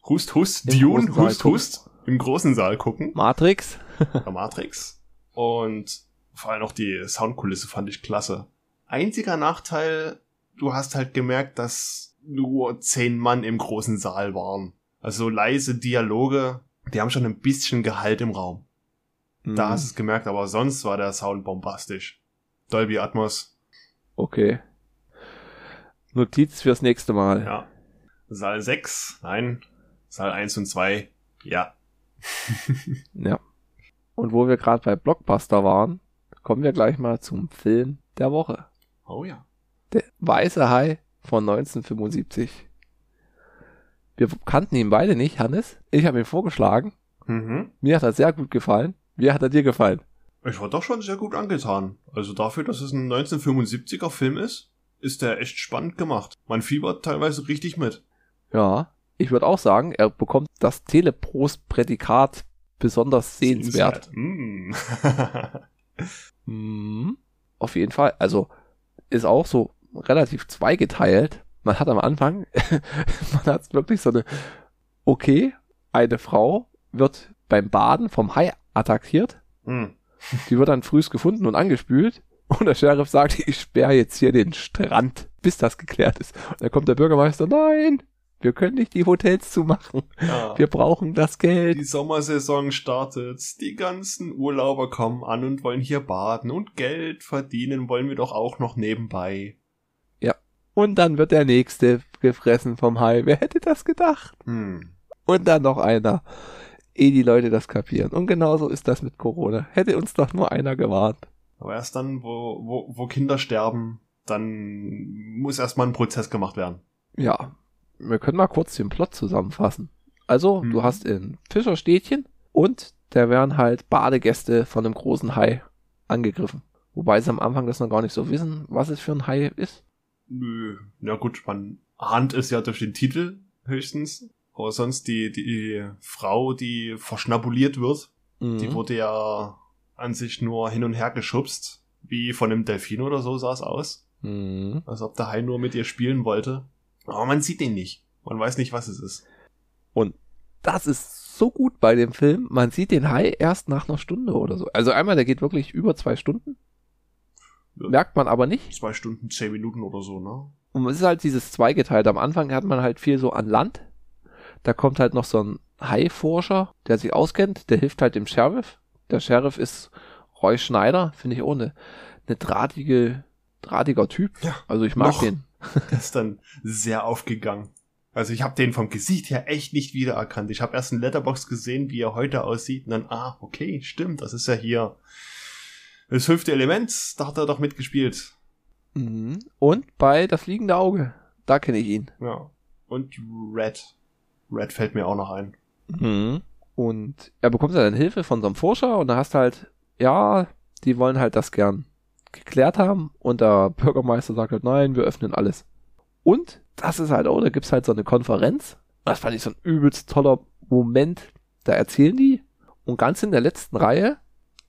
Hust, hust, Im Dune, hust, hust, im großen Saal gucken. Matrix. Der Matrix. Und vor allem auch die Soundkulisse fand ich klasse. Einziger Nachteil, du hast halt gemerkt, dass nur zehn Mann im großen Saal waren. Also leise Dialoge, die haben schon ein bisschen Gehalt im Raum. Mhm. Da hast du es gemerkt, aber sonst war der Sound bombastisch. Dolby Atmos. Okay. Notiz fürs nächste Mal. Ja. Saal 6, nein. Saal 1 und 2, ja. [LAUGHS] ja. Und wo wir gerade bei Blockbuster waren, kommen wir gleich mal zum Film der Woche. Oh ja. Der Weiße Hai von 1975. Wir kannten ihn beide nicht, Hannes. Ich habe ihn vorgeschlagen. Mhm. Mir hat er sehr gut gefallen. Wie hat er dir gefallen? Ich war doch schon sehr gut angetan. Also dafür, dass es ein 1975er Film ist, ist der echt spannend gemacht. Man fiebert teilweise richtig mit. Ja, ich würde auch sagen, er bekommt das Teleprost-Prädikat besonders sehenswert. sehenswert. Mm. mm. Auf jeden Fall. Also ist auch so relativ zweigeteilt. Man hat am Anfang, [LAUGHS] man hat wirklich so eine, okay, eine Frau wird beim Baden vom Hai attackiert. Mm. Die wird dann frühst gefunden und angespült. Und der Sheriff sagt, ich sperre jetzt hier den Strand, bis das geklärt ist. Und dann kommt der Bürgermeister, nein, wir können nicht die Hotels zumachen. Ja. Wir brauchen das Geld. Die Sommersaison startet. Die ganzen Urlauber kommen an und wollen hier baden und Geld verdienen wollen wir doch auch noch nebenbei. Ja. Und dann wird der nächste gefressen vom Hai. Wer hätte das gedacht? Hm. Und dann noch einer. Ehe die Leute das kapieren. Und genauso ist das mit Corona. Hätte uns doch nur einer gewarnt. Aber erst dann, wo, wo, wo Kinder sterben, dann muss erstmal ein Prozess gemacht werden. Ja, wir können mal kurz den Plot zusammenfassen. Also, hm. du hast in Fischerstädtchen und da werden halt Badegäste von einem großen Hai angegriffen. Wobei sie am Anfang das noch gar nicht so wissen, was es für ein Hai ist. Nö, ja gut, man ahnt es ja durch den Titel höchstens. Aber sonst die, die Frau, die verschnabuliert wird, mhm. die wurde ja an sich nur hin und her geschubst. Wie von einem Delfin oder so sah es aus. Mhm. Als ob der Hai nur mit ihr spielen wollte. Aber man sieht den nicht. Man weiß nicht, was es ist. Und das ist so gut bei dem Film. Man sieht den Hai erst nach einer Stunde oder so. Also einmal, der geht wirklich über zwei Stunden. Ja. Merkt man aber nicht. Zwei Stunden, zehn Minuten oder so, ne? Und es ist halt dieses zweigeteilt. Am Anfang hat man halt viel so an Land. Da kommt halt noch so ein Hai-Forscher, der sich auskennt. Der hilft halt dem Sheriff. Der Sheriff ist Roy Schneider, finde ich ohne. Eine drahtige, drahtiger Typ. Ja, also ich mag noch. den. [LAUGHS] Der ist dann sehr aufgegangen. Also ich habe den vom Gesicht her echt nicht wiedererkannt. Ich habe erst in Letterbox gesehen, wie er heute aussieht, und dann, ah, okay, stimmt, das ist ja hier das fünfte Element, da hat er doch mitgespielt. Mhm. Und bei Das fliegende Auge, da kenne ich ihn. Ja. Und Red. Red fällt mir auch noch ein. Mhm. Und er bekommt ja dann Hilfe von so einem Forscher und da hast halt, ja, die wollen halt das gern geklärt haben und der Bürgermeister sagt halt, nein, wir öffnen alles. Und das ist halt auch, da gibt's halt so eine Konferenz. Das fand ich so ein übelst toller Moment. Da erzählen die und ganz in der letzten Reihe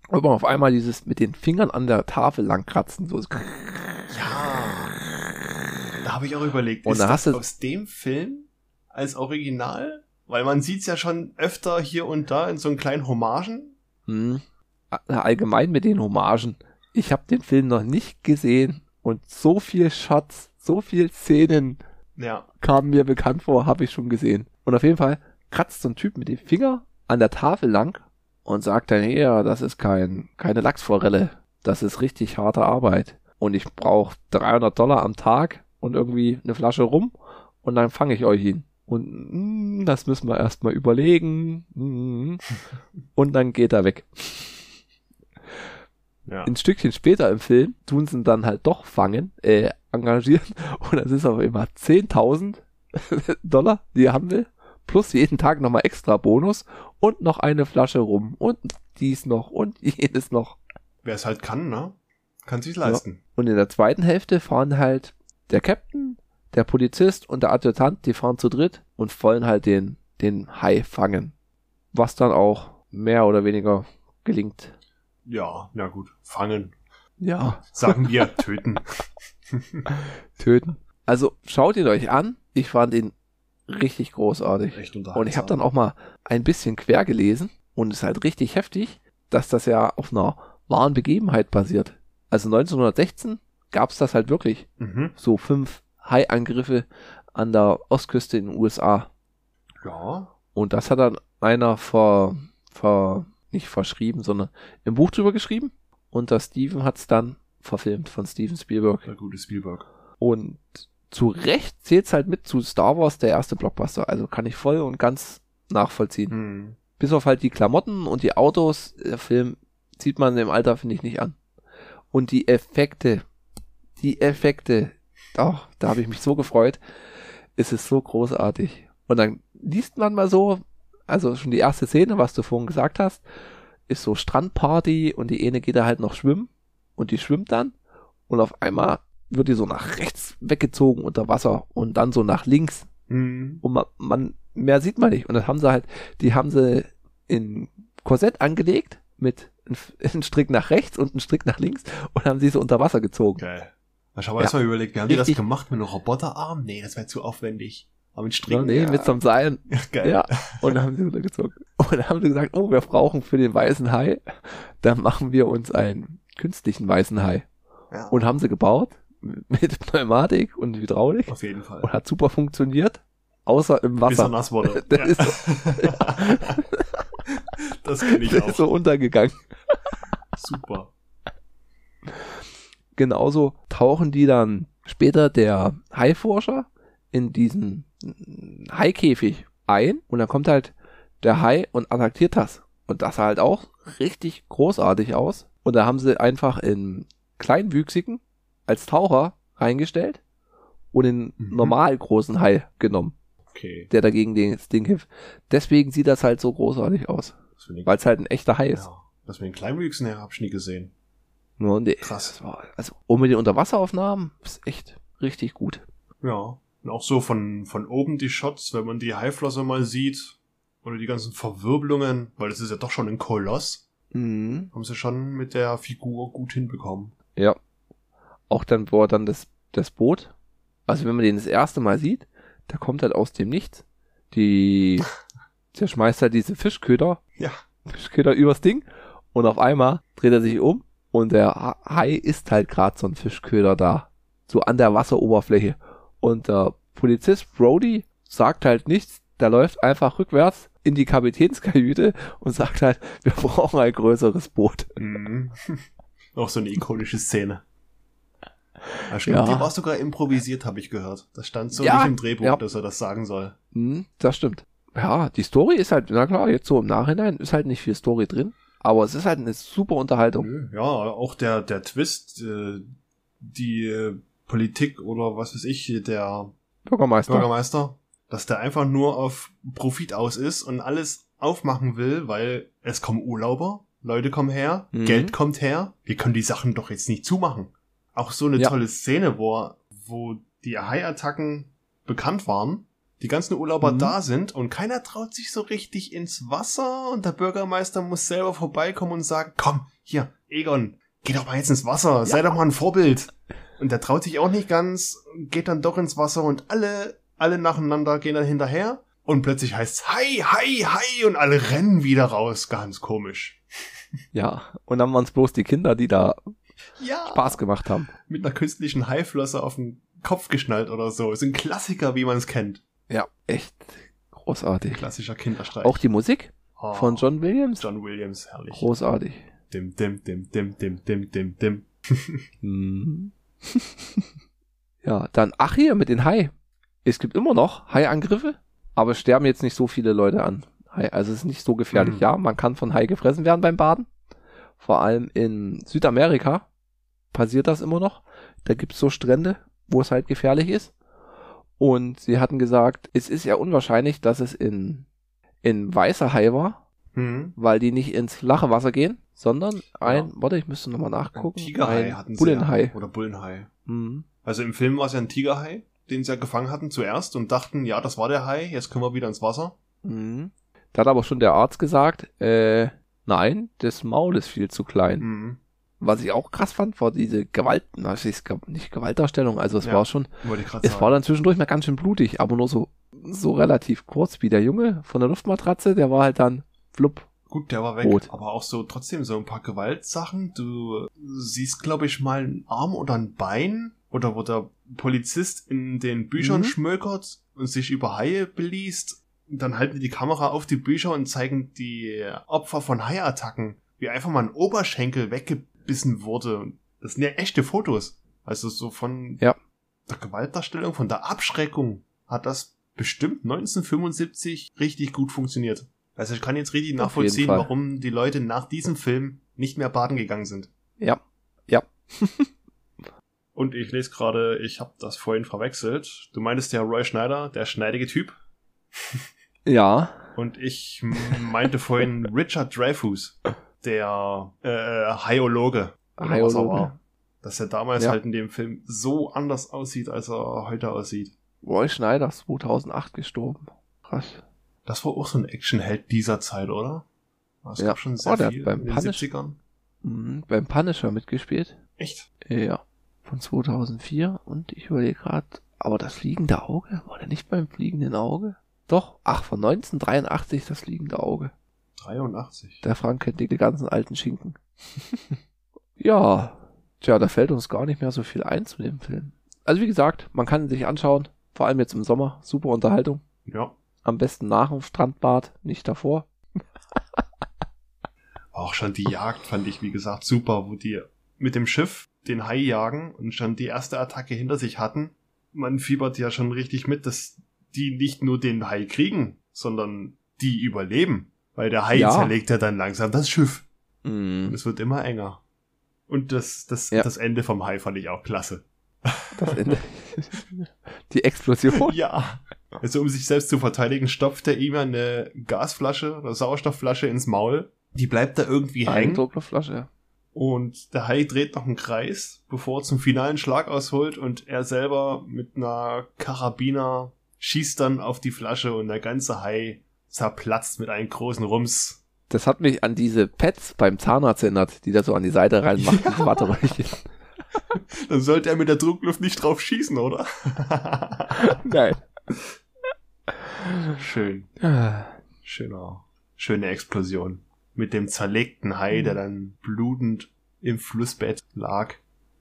wird man auf einmal dieses mit den Fingern an der Tafel langkratzen. So. Ja. Da habe ich auch überlegt, und ist da das aus dem Film als Original? Weil man sieht's ja schon öfter hier und da in so einen kleinen Hommagen. Hm. Allgemein mit den Hommagen ich habe den Film noch nicht gesehen und so viel Shots, so viel Szenen ja. kamen mir bekannt vor, habe ich schon gesehen. Und auf jeden Fall kratzt so ein Typ mit dem Finger an der Tafel lang und sagt dann, ja, das ist kein, keine Lachsforelle. Das ist richtig harte Arbeit. Und ich brauche 300 Dollar am Tag und irgendwie eine Flasche rum und dann fange ich euch hin. Und mh, mm, das müssen wir erstmal überlegen. Mh, mm. und dann geht er weg. Ja. Ein Stückchen später im Film tun sie ihn dann halt doch fangen, äh, engagieren und das ist auf immer 10.000 [LAUGHS] Dollar, die er haben will, plus jeden Tag nochmal extra Bonus und noch eine Flasche rum und dies noch und [LAUGHS] jenes noch. Wer es halt kann, ne? Kann sich leisten. Ja. Und in der zweiten Hälfte fahren halt der Captain, der Polizist und der Adjutant, die fahren zu dritt und wollen halt den, den Hai fangen. Was dann auch mehr oder weniger gelingt. Ja, na gut. Fangen. Ja. Sagen wir [LAUGHS] töten. töten. Also schaut ihn euch an. Ich fand ihn richtig großartig. Echt und ich habe dann auch mal ein bisschen quer gelesen und es ist halt richtig heftig, dass das ja auf einer wahren Begebenheit basiert. Also 1916 gab es das halt wirklich. Mhm. So fünf Hai-Angriffe an der Ostküste in den USA. Ja. Und das hat dann einer ver, ver, nicht verschrieben, sondern im Buch drüber geschrieben. Und der Steven hat es dann verfilmt von Steven Spielberg. Der gute Spielberg. Und zu Recht zählt es halt mit zu Star Wars der erste Blockbuster. Also kann ich voll und ganz nachvollziehen. Mhm. Bis auf halt die Klamotten und die Autos, der Film sieht man im Alter, finde ich, nicht an. Und die Effekte, die Effekte, oh, da habe ich mich so gefreut. Es ist so großartig. Und dann liest man mal so, also schon die erste Szene, was du vorhin gesagt hast, ist so Strandparty und die eine geht da halt noch schwimmen und die schwimmt dann und auf einmal wird die so nach rechts weggezogen unter Wasser und dann so nach links. Mhm. Und man, man, mehr sieht man nicht. Und das haben sie halt, die haben sie in Korsett angelegt mit [LAUGHS] einen Strick nach rechts und einen Strick nach links und haben sie so unter Wasser gezogen. Geil. Ich habe ja. erstmal überlegt, wie haben Richtig. die das gemacht mit einem Roboterarm? Nee, das wäre zu aufwendig. Aber mit Stricken. nee, ja. mit so einem Seil. [LAUGHS] Ja, geil. Ja. Und dann haben sie runtergezogen. Und dann haben sie gesagt, oh, wir brauchen für den weißen Hai, dann machen wir uns einen künstlichen weißen Hai. Ja. Und haben sie gebaut mit Pneumatik und Hydraulik. Auf jeden Fall. Und hat super funktioniert. Außer im Wasser. Bis er nass wurde. [LAUGHS] Das, ja. ist, so, [LAUGHS] das kenne ich das auch. ist so untergegangen. Super. Genauso tauchen die dann später der Haiforscher in diesen Haikäfig ein und dann kommt halt der Hai und attackiert das. Und das sah halt auch richtig großartig aus. Und da haben sie einfach in Kleinwüchsigen als Taucher reingestellt und den mhm. normal großen Hai genommen. Okay. Der dagegen das Ding hilft. Deswegen sieht das halt so großartig aus. Weil es halt ein echter Hai ist. Ja, das mit den Kleinwüchsen her hab ich nie gesehen. Nur nee, Krass. War, also, und mit den Unterwasseraufnahmen ist echt richtig gut. Ja. Und auch so von, von oben die Shots, wenn man die Haiflosse mal sieht, oder die ganzen Verwirbelungen, weil das ist ja doch schon ein Koloss, mhm. haben sie schon mit der Figur gut hinbekommen. Ja, auch dann, wo er dann das, das Boot, also wenn man den das erste Mal sieht, da kommt halt aus dem Nichts. Die, [LAUGHS] der schmeißt halt diese Fischköder, ja. Fischköder übers Ding und auf einmal dreht er sich um und der Hai ist halt gerade so ein Fischköder da. So an der Wasseroberfläche. Und der Polizist Brody sagt halt nichts, der läuft einfach rückwärts in die Kapitänskajüte und sagt halt, [LAUGHS] wir brauchen ein größeres Boot. Mhm. [LAUGHS] Auch so eine ikonische Szene. Ja, stimmt, ja. die war sogar improvisiert, habe ich gehört. Das stand so ja, nicht im Drehbuch, ja. dass er das sagen soll. Mhm, das stimmt. Ja, die Story ist halt, na klar, jetzt so im Nachhinein ist halt nicht viel Story drin, aber es ist halt eine super Unterhaltung. Ja, auch der, der Twist, äh, die äh, Politik oder was weiß ich, der Bürgermeister. Bürgermeister, dass der einfach nur auf Profit aus ist und alles aufmachen will, weil es kommen Urlauber, Leute kommen her, mhm. Geld kommt her, wir können die Sachen doch jetzt nicht zumachen. Auch so eine ja. tolle Szene, wo, wo die Hai-Attacken bekannt waren, die ganzen Urlauber mhm. da sind und keiner traut sich so richtig ins Wasser und der Bürgermeister muss selber vorbeikommen und sagen, komm, hier, Egon, geh doch mal jetzt ins Wasser, ja. sei doch mal ein Vorbild. Und der traut sich auch nicht ganz, geht dann doch ins Wasser und alle, alle nacheinander gehen dann hinterher. Und plötzlich heißt's Hi, Hi, Hi und alle rennen wieder raus. Ganz komisch. Ja, und dann waren es bloß die Kinder, die da ja. Spaß gemacht haben. Mit einer künstlichen Haiflosse auf den Kopf geschnallt oder so. Ist ein Klassiker, wie man es kennt. Ja, echt großartig. Klassischer Kinderstreich. Auch die Musik oh, von John Williams. John Williams, herrlich. Großartig. Dim, dim, dim, dim, dim, dim, dim, dim. [LAUGHS] Mhm. [LAUGHS] ja, dann, ach hier, mit den Hai. Es gibt immer noch Hai-Angriffe, aber es sterben jetzt nicht so viele Leute an. Hai, also es ist nicht so gefährlich. Mhm. Ja, man kann von Hai gefressen werden beim Baden. Vor allem in Südamerika passiert das immer noch. Da gibt's so Strände, wo es halt gefährlich ist. Und sie hatten gesagt, es ist ja unwahrscheinlich, dass es in, in weißer Hai war, mhm. weil die nicht ins flache Wasser gehen, sondern ein, ja. warte, ich müsste nochmal nachgucken. Ein Tigerhai ein hatten sie. Bullenhai. Ja, oder Bullenhai. Mhm. Also im Film war es ja ein Tigerhai, den sie ja gefangen hatten zuerst und dachten, ja, das war der Hai, jetzt können wir wieder ins Wasser. Mhm. Da hat aber schon der Arzt gesagt, äh, nein, das Maul ist viel zu klein. Mhm. Was ich auch krass fand, war diese Gewalt, nicht Gewaltdarstellung, also es ja, war schon, es sagen. war dann zwischendurch mal ganz schön blutig, aber nur so, so relativ kurz wie der Junge von der Luftmatratze, der war halt dann flupp. Gut, der war weg, rot. aber auch so trotzdem so ein paar Gewaltsachen. Du siehst, glaube ich, mal einen Arm oder ein Bein oder wo der Polizist in den Büchern mhm. schmökert und sich über Haie beliest. Dann halten die die Kamera auf die Bücher und zeigen die Opfer von Haiattacken, wie einfach mal ein Oberschenkel wegge abgebissen wurde. Das sind ja echte Fotos. Also so von ja. der Gewaltdarstellung, von der Abschreckung hat das bestimmt 1975 richtig gut funktioniert. Also ich kann jetzt richtig nachvollziehen, warum die Leute nach diesem Film nicht mehr baden gegangen sind. Ja, ja. [LAUGHS] Und ich lese gerade, ich habe das vorhin verwechselt. Du meintest ja Roy Schneider, der schneidige Typ. Ja. Und ich meinte vorhin [LAUGHS] Richard Dreyfus der äh, Haiologe. Haiologe. War. Dass er damals ja. halt in dem Film so anders aussieht, als er heute aussieht. Roy Schneider 2008 gestorben. Krass. Das war auch so ein Actionheld dieser Zeit, oder? Es ja. gab schon sehr oh, viel beim in den Punish 70ern. Mhm, beim Punisher mitgespielt. Echt? Ja. Von 2004 und ich überlege gerade, aber das fliegende Auge? War der nicht beim fliegenden Auge? Doch, ach, von 1983 das fliegende Auge. 83. Der Frank kennt die ganzen alten Schinken. [LAUGHS] ja, tja, da fällt uns gar nicht mehr so viel ein zu dem Film. Also wie gesagt, man kann ihn sich anschauen, vor allem jetzt im Sommer, super Unterhaltung. Ja. Am besten nach dem Strandbad, nicht davor. [LAUGHS] Auch schon die Jagd fand ich, wie gesagt, super, wo die mit dem Schiff den Hai jagen und schon die erste Attacke hinter sich hatten. Man fiebert ja schon richtig mit, dass die nicht nur den Hai kriegen, sondern die überleben. Weil der Hai ja. zerlegt ja dann langsam das Schiff. Mm. Und es wird immer enger. Und das, das, ja. das Ende vom Hai fand ich auch klasse. Das Ende. [LAUGHS] Die Explosion. Ja. Also um sich selbst zu verteidigen, stopft er ihm eine Gasflasche oder Sauerstoffflasche ins Maul. Die bleibt da irgendwie hängen. Ja. Und der Hai dreht noch einen Kreis, bevor er zum finalen Schlag ausholt und er selber mit einer Karabiner schießt dann auf die Flasche und der ganze Hai zerplatzt mit einem großen Rums. Das hat mich an diese Pads beim Zahnarzt erinnert, die da so an die Seite reinmachen. Ja. Watteröhrchen. [LAUGHS] Dann sollte er mit der Druckluft nicht drauf schießen, oder? [LAUGHS] Nein. Schön. Schöner, schöne Explosion. Mit dem zerlegten Hai, der dann blutend im Flussbett lag.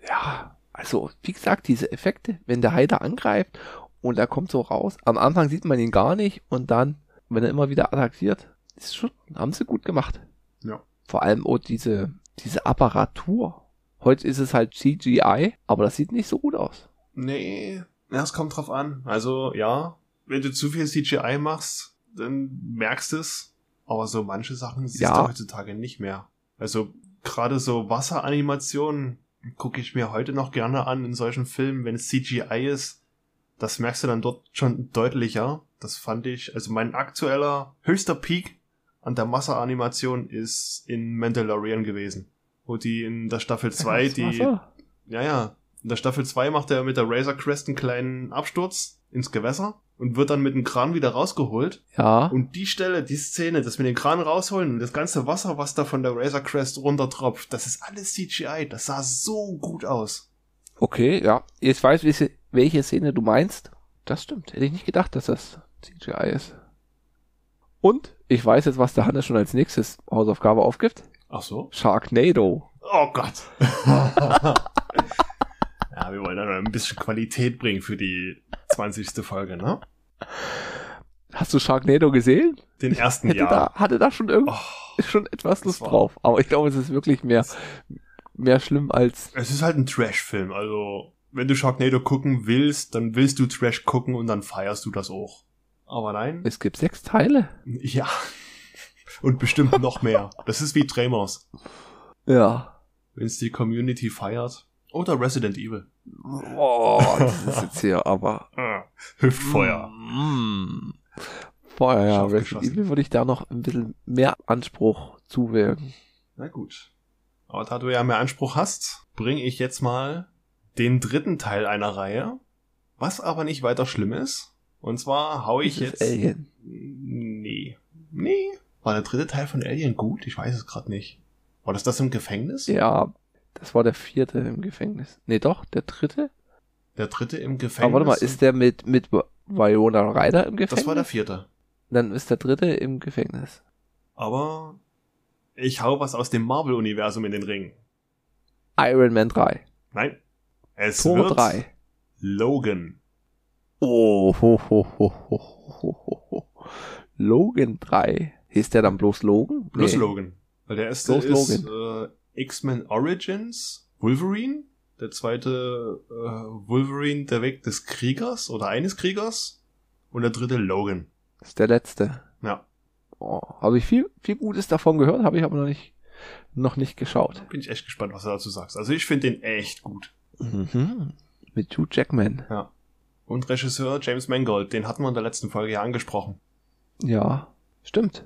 Ja, also, wie gesagt, diese Effekte, wenn der Hai da angreift und er kommt so raus. Am Anfang sieht man ihn gar nicht und dann wenn er immer wieder attackiert, ist schon, haben sie gut gemacht. Ja. Vor allem auch diese, diese Apparatur. Heute ist es halt CGI, aber das sieht nicht so gut aus. Nee, ja, es kommt drauf an. Also, ja, wenn du zu viel CGI machst, dann merkst du es. Aber so manche Sachen siehst ja. du heutzutage nicht mehr. Also, gerade so Wasseranimationen gucke ich mir heute noch gerne an in solchen Filmen, wenn es CGI ist. Das merkst du dann dort schon deutlicher. Das fand ich, also mein aktueller höchster Peak an der Masseranimation ist in Mandalorian gewesen. Wo die in der Staffel 2 die. Ja, ja. In der Staffel 2 macht er mit der Razor Crest einen kleinen Absturz ins Gewässer und wird dann mit dem Kran wieder rausgeholt. Ja. Und die Stelle, die Szene, das mit dem Kran rausholen und das ganze Wasser, was da von der Razor Crest runtertropft, das ist alles CGI. Das sah so gut aus. Okay, ja. Jetzt weiß ich, welche Szene du meinst. Das stimmt. Hätte ich nicht gedacht, dass das CGI ist. Und ich weiß jetzt, was der Hannes schon als nächstes Hausaufgabe aufgibt. Ach so? Sharknado. Oh Gott. [LAUGHS] ja, wir wollen da noch ein bisschen Qualität bringen für die 20. Folge, ne? Hast du Sharknado gesehen? Den ersten Jahr. Da, hatte da schon irgendwie oh, schon etwas Lust drauf. Aber ich glaube, es ist wirklich mehr, mehr schlimm als. Es ist halt ein Trash-Film. Also, wenn du Sharknado gucken willst, dann willst du Trash gucken und dann feierst du das auch. Aber nein. Es gibt sechs Teile. Ja. Und bestimmt noch mehr. Das ist wie Tremors. Ja. Wenn es die Community feiert. Oder Resident Evil. Boah, das ist jetzt hier aber. [LAUGHS] Hüftfeuer. Mm. Feuer, ja. Resident. Evil würde ich da noch ein bisschen mehr Anspruch zuwägen. Na gut. Aber da du ja mehr Anspruch hast, bringe ich jetzt mal den dritten Teil einer Reihe, was aber nicht weiter schlimm ist. Und zwar hau ich jetzt. Alien. Nee. Nee. War der dritte Teil von Alien gut? Ich weiß es gerade nicht. War das das im Gefängnis? Ja, das war der vierte im Gefängnis. Nee, doch, der dritte? Der dritte im Gefängnis. Aber warte mal, ist der mit, mit Viola Ryder im Gefängnis? das war der vierte. Dann ist der dritte im Gefängnis. Aber ich hau was aus dem Marvel-Universum in den Ring. Iron Man 3. Nein. Es Tor wird 3. Logan. Oh, ho, ho, ho, ho, ho, ho. Logan 3. Hieß der dann bloß Logan? Plus Nee. Logan. Weil der erste Bloß ist äh, X-Men Origins, Wolverine. Der zweite äh, Wolverine, der Weg des Kriegers oder eines Kriegers. Und der dritte Logan. Das ist der letzte. Ja, Oh, habe ich viel, viel Gutes davon gehört, habe ich aber noch nicht, noch nicht geschaut. bin ich echt gespannt, was du dazu sagst. Also ich finde den echt gut. Mhm. Mit Hugh Jackman. Ja. Und Regisseur James Mangold, den hatten wir in der letzten Folge ja angesprochen. Ja, stimmt.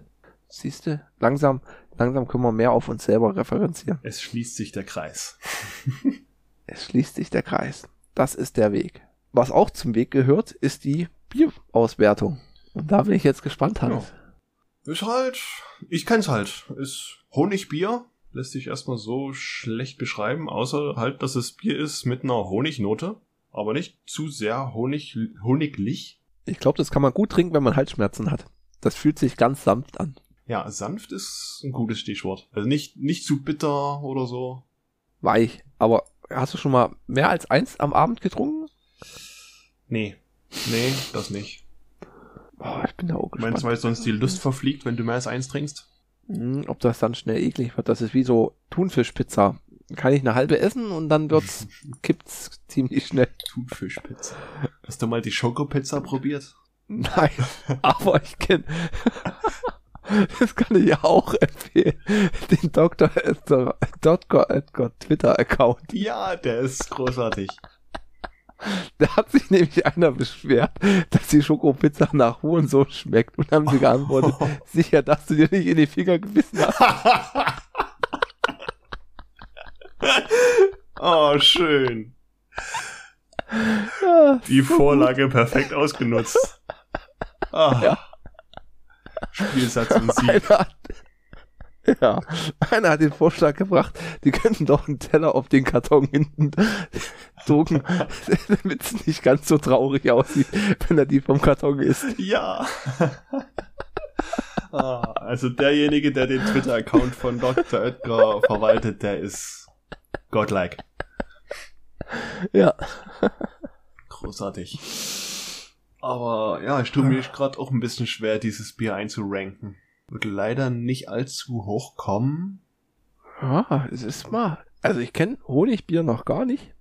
Siehste, langsam, langsam können wir mehr auf uns selber referenzieren. Es schließt sich der Kreis. [LAUGHS] Es schließt sich der Kreis. Das ist der Weg. Was auch zum Weg gehört, ist die Bierauswertung. Und da bin ich jetzt gespannt, Hans. Ist halt, ich kenn's halt. Ist Honigbier. Lässt sich erstmal so schlecht beschreiben, außer halt, dass es Bier ist mit einer Honignote. Aber nicht zu sehr Honig, honiglich. Ich glaube, das kann man gut trinken, wenn man Halsschmerzen hat. Das fühlt sich ganz sanft an. Ja, sanft ist ein gutes Stichwort. Also nicht, nicht zu bitter oder so. Weich. Aber hast du schon mal mehr als eins am Abend getrunken? Nee. Nee, das nicht. Bin auch Meinst gespannt. du, weil sonst die Lust verfliegt, wenn du mehr als eins trinkst? Hm, ob das dann schnell eklig wird. Das ist wie so Thunfischpizza. Kann ich eine halbe essen und dann wird's, [LAUGHS] kippt's ziemlich schnell. Thunfischpizza. Hast du mal die Schokopizza probiert? Nein, [LAUGHS] aber ich kenne. [LAUGHS] Das kann ich ja auch empfehlen. Den Dr. Edgar Twitter-Account. Ja, der ist großartig. [LAUGHS] Da hat sich nämlich einer beschwert, dass die Schokopizza nach Hurensohn schmeckt. Und haben sie geantwortet, [LAUGHS] sicher, dass du dir nicht in die Finger gebissen hast. [LAUGHS] oh, schön. Ja, Die Vorlage perfekt ausgenutzt. Ah. Ja. Spielsatz und Sieg. Ja, einer hat den Vorschlag gebracht, die könnten doch einen Teller auf den Karton hinten drucken, [LAUGHS] damit es nicht ganz so traurig aussieht, wenn er die vom Karton isst. Ja. [LAUGHS] ah, also derjenige, der den Twitter-Account von Dr. Edgar verwaltet, der ist godlike. Ja. Großartig. Aber ja, ich tue mich gerade auch ein bisschen schwer, dieses Bier einzuranken. Wird leider nicht allzu hoch kommen. Ja, es ist mal. Also ich kenne Honigbier noch gar nicht.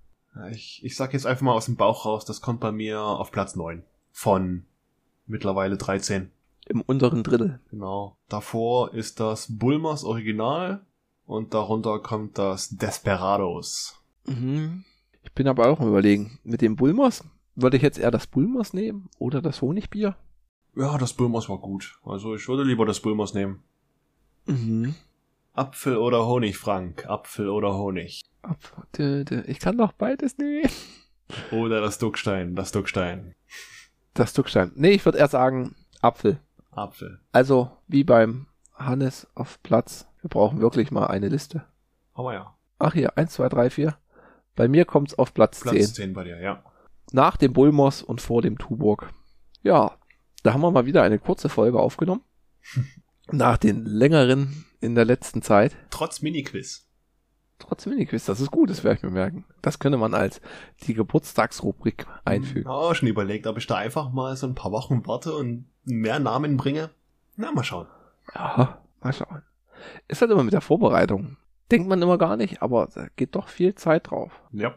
Ich, ich sag jetzt einfach mal aus dem Bauch raus, das kommt bei mir auf Platz 9 von mittlerweile 13. Im unteren Drittel. Genau. Davor ist das Bulmers Original und darunter kommt das Desperados. Mhm. Ich bin aber auch am überlegen. Mit dem Bulmers würde ich jetzt eher das Bulmers nehmen oder das Honigbier? Ja, das Bulmers war gut. Also ich würde lieber das Bulmers nehmen. Mhm. Apfel oder Honig, Frank? Apfel oder Honig? Ich kann doch beides nehmen. Oder das Duckstein, das Duckstein. Das Duckstein. Nee, ich würde eher sagen Apfel. Apfel. Also, wie beim Hannes auf Platz. Wir brauchen wirklich mal eine Liste. Aber ja. Ach hier, 1, 2, 3, 4. Bei mir kommt's auf Platz, Platz 10. 10 bei dir, ja. Nach dem Bulmers und vor dem Tuborg. Ja, da haben wir mal wieder eine kurze Folge aufgenommen. [LAUGHS] Nach den längeren in der letzten Zeit. Trotz Mini-Quiz. Trotz Miniquiz, das ist gut, das werde ich mir merken. Das könnte man als die Geburtstagsrubrik einfügen. Ja, schon überlegt, ob ich da einfach mal so ein paar Wochen warte und mehr Namen bringe. Na, mal schauen. Ja, mal schauen. Ist halt immer mit der Vorbereitung. Denkt man immer gar nicht, aber da geht doch viel Zeit drauf. Ja.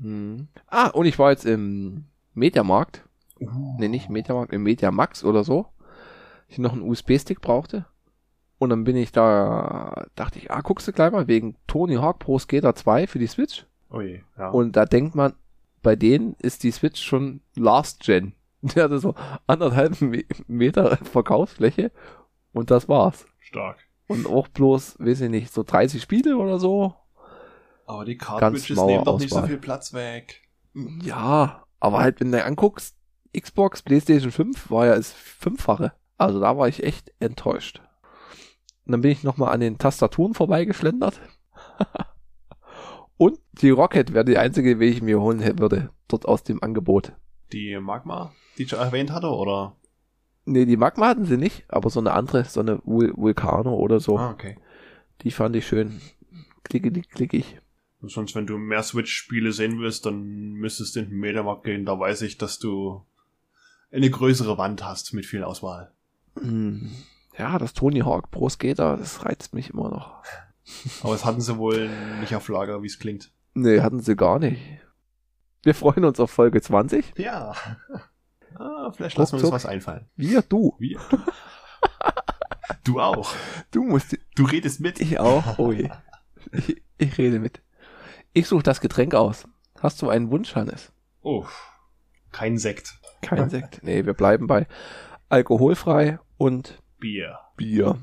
Hm. Ah, und ich war jetzt im Mediamarkt. Nee, nicht Mediamarkt, im Mediamax oder so. Ich noch einen USB-Stick brauchte. Und dann bin ich da, dachte ich, ah, guckst du gleich mal wegen Tony Hawk Pro Skater 2 für die Switch. Oh je, ja. Und da denkt man, bei denen ist die Switch schon Last Gen. [LAUGHS] Der hatte so anderthalb Meter Verkaufsfläche und das war's. Stark. Und auch bloß, weiß ich nicht, so 30 Spiele oder so. Aber die Cartridges nehmen doch nicht so viel Platz weg. Ja, aber halt, wenn du anguckst, Xbox, PlayStation 5 war ja das Fünffache. Also da war ich echt enttäuscht. Und dann bin ich nochmal an den Tastaturen vorbeigeschlendert. [LAUGHS] Und die Rocket wäre die einzige, welche ich mir holen würde, dort aus dem Angebot. Die Magma, die ich erwähnt hatte, oder? Nee, die Magma hatten sie nicht, aber so eine andere, so eine Vul Vulcano oder so. Ah, okay. Die fand ich schön. Klicke, klickig. Sonst, wenn du mehr Switch-Spiele sehen willst, dann müsstest du in den Mediamarkt gehen. Da weiß ich, dass du eine größere Wand hast mit viel Auswahl. Hm. Ja, das Tony Hawk Pro Skater, das reizt mich immer noch. Aber es hatten sie wohl nicht auf Lager, wie es klingt. Nee, hatten sie gar nicht. Wir freuen uns auf Folge 20. Ja. [LAUGHS] Ah, vielleicht lassen wir uns was einfallen. Wir, du. Wir. Du auch. Du musst. Du redest mit. Ich auch. Oh je. Ich, ich rede mit. Ich suche das Getränk aus. Hast du einen Wunsch, Hannes? Oh. Kein Sekt. Kein Sekt. Nee, wir bleiben bei alkoholfrei und Bier. Bier.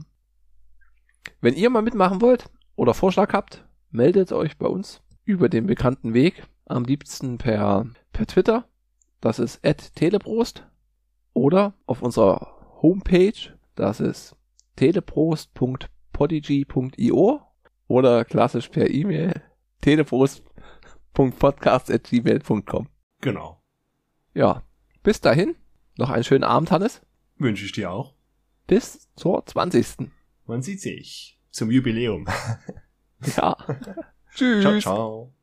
Wenn ihr mal mitmachen wollt oder Vorschlag habt, meldet euch bei uns über den bekannten Weg. Am liebsten per, per Twitter das ist teleprost. Oder auf unserer Homepage, das ist teleprost.podigy.io oder klassisch per E-Mail teleprost.podcast.gmail.com. Genau. Ja, bis dahin, noch einen schönen Abend, Hannes. Wünsche ich dir auch. Bis zur 20. Man sieht sich. Zum Jubiläum. [LAUGHS] ja. [LAUGHS] Tschüss. Ciao, ciao.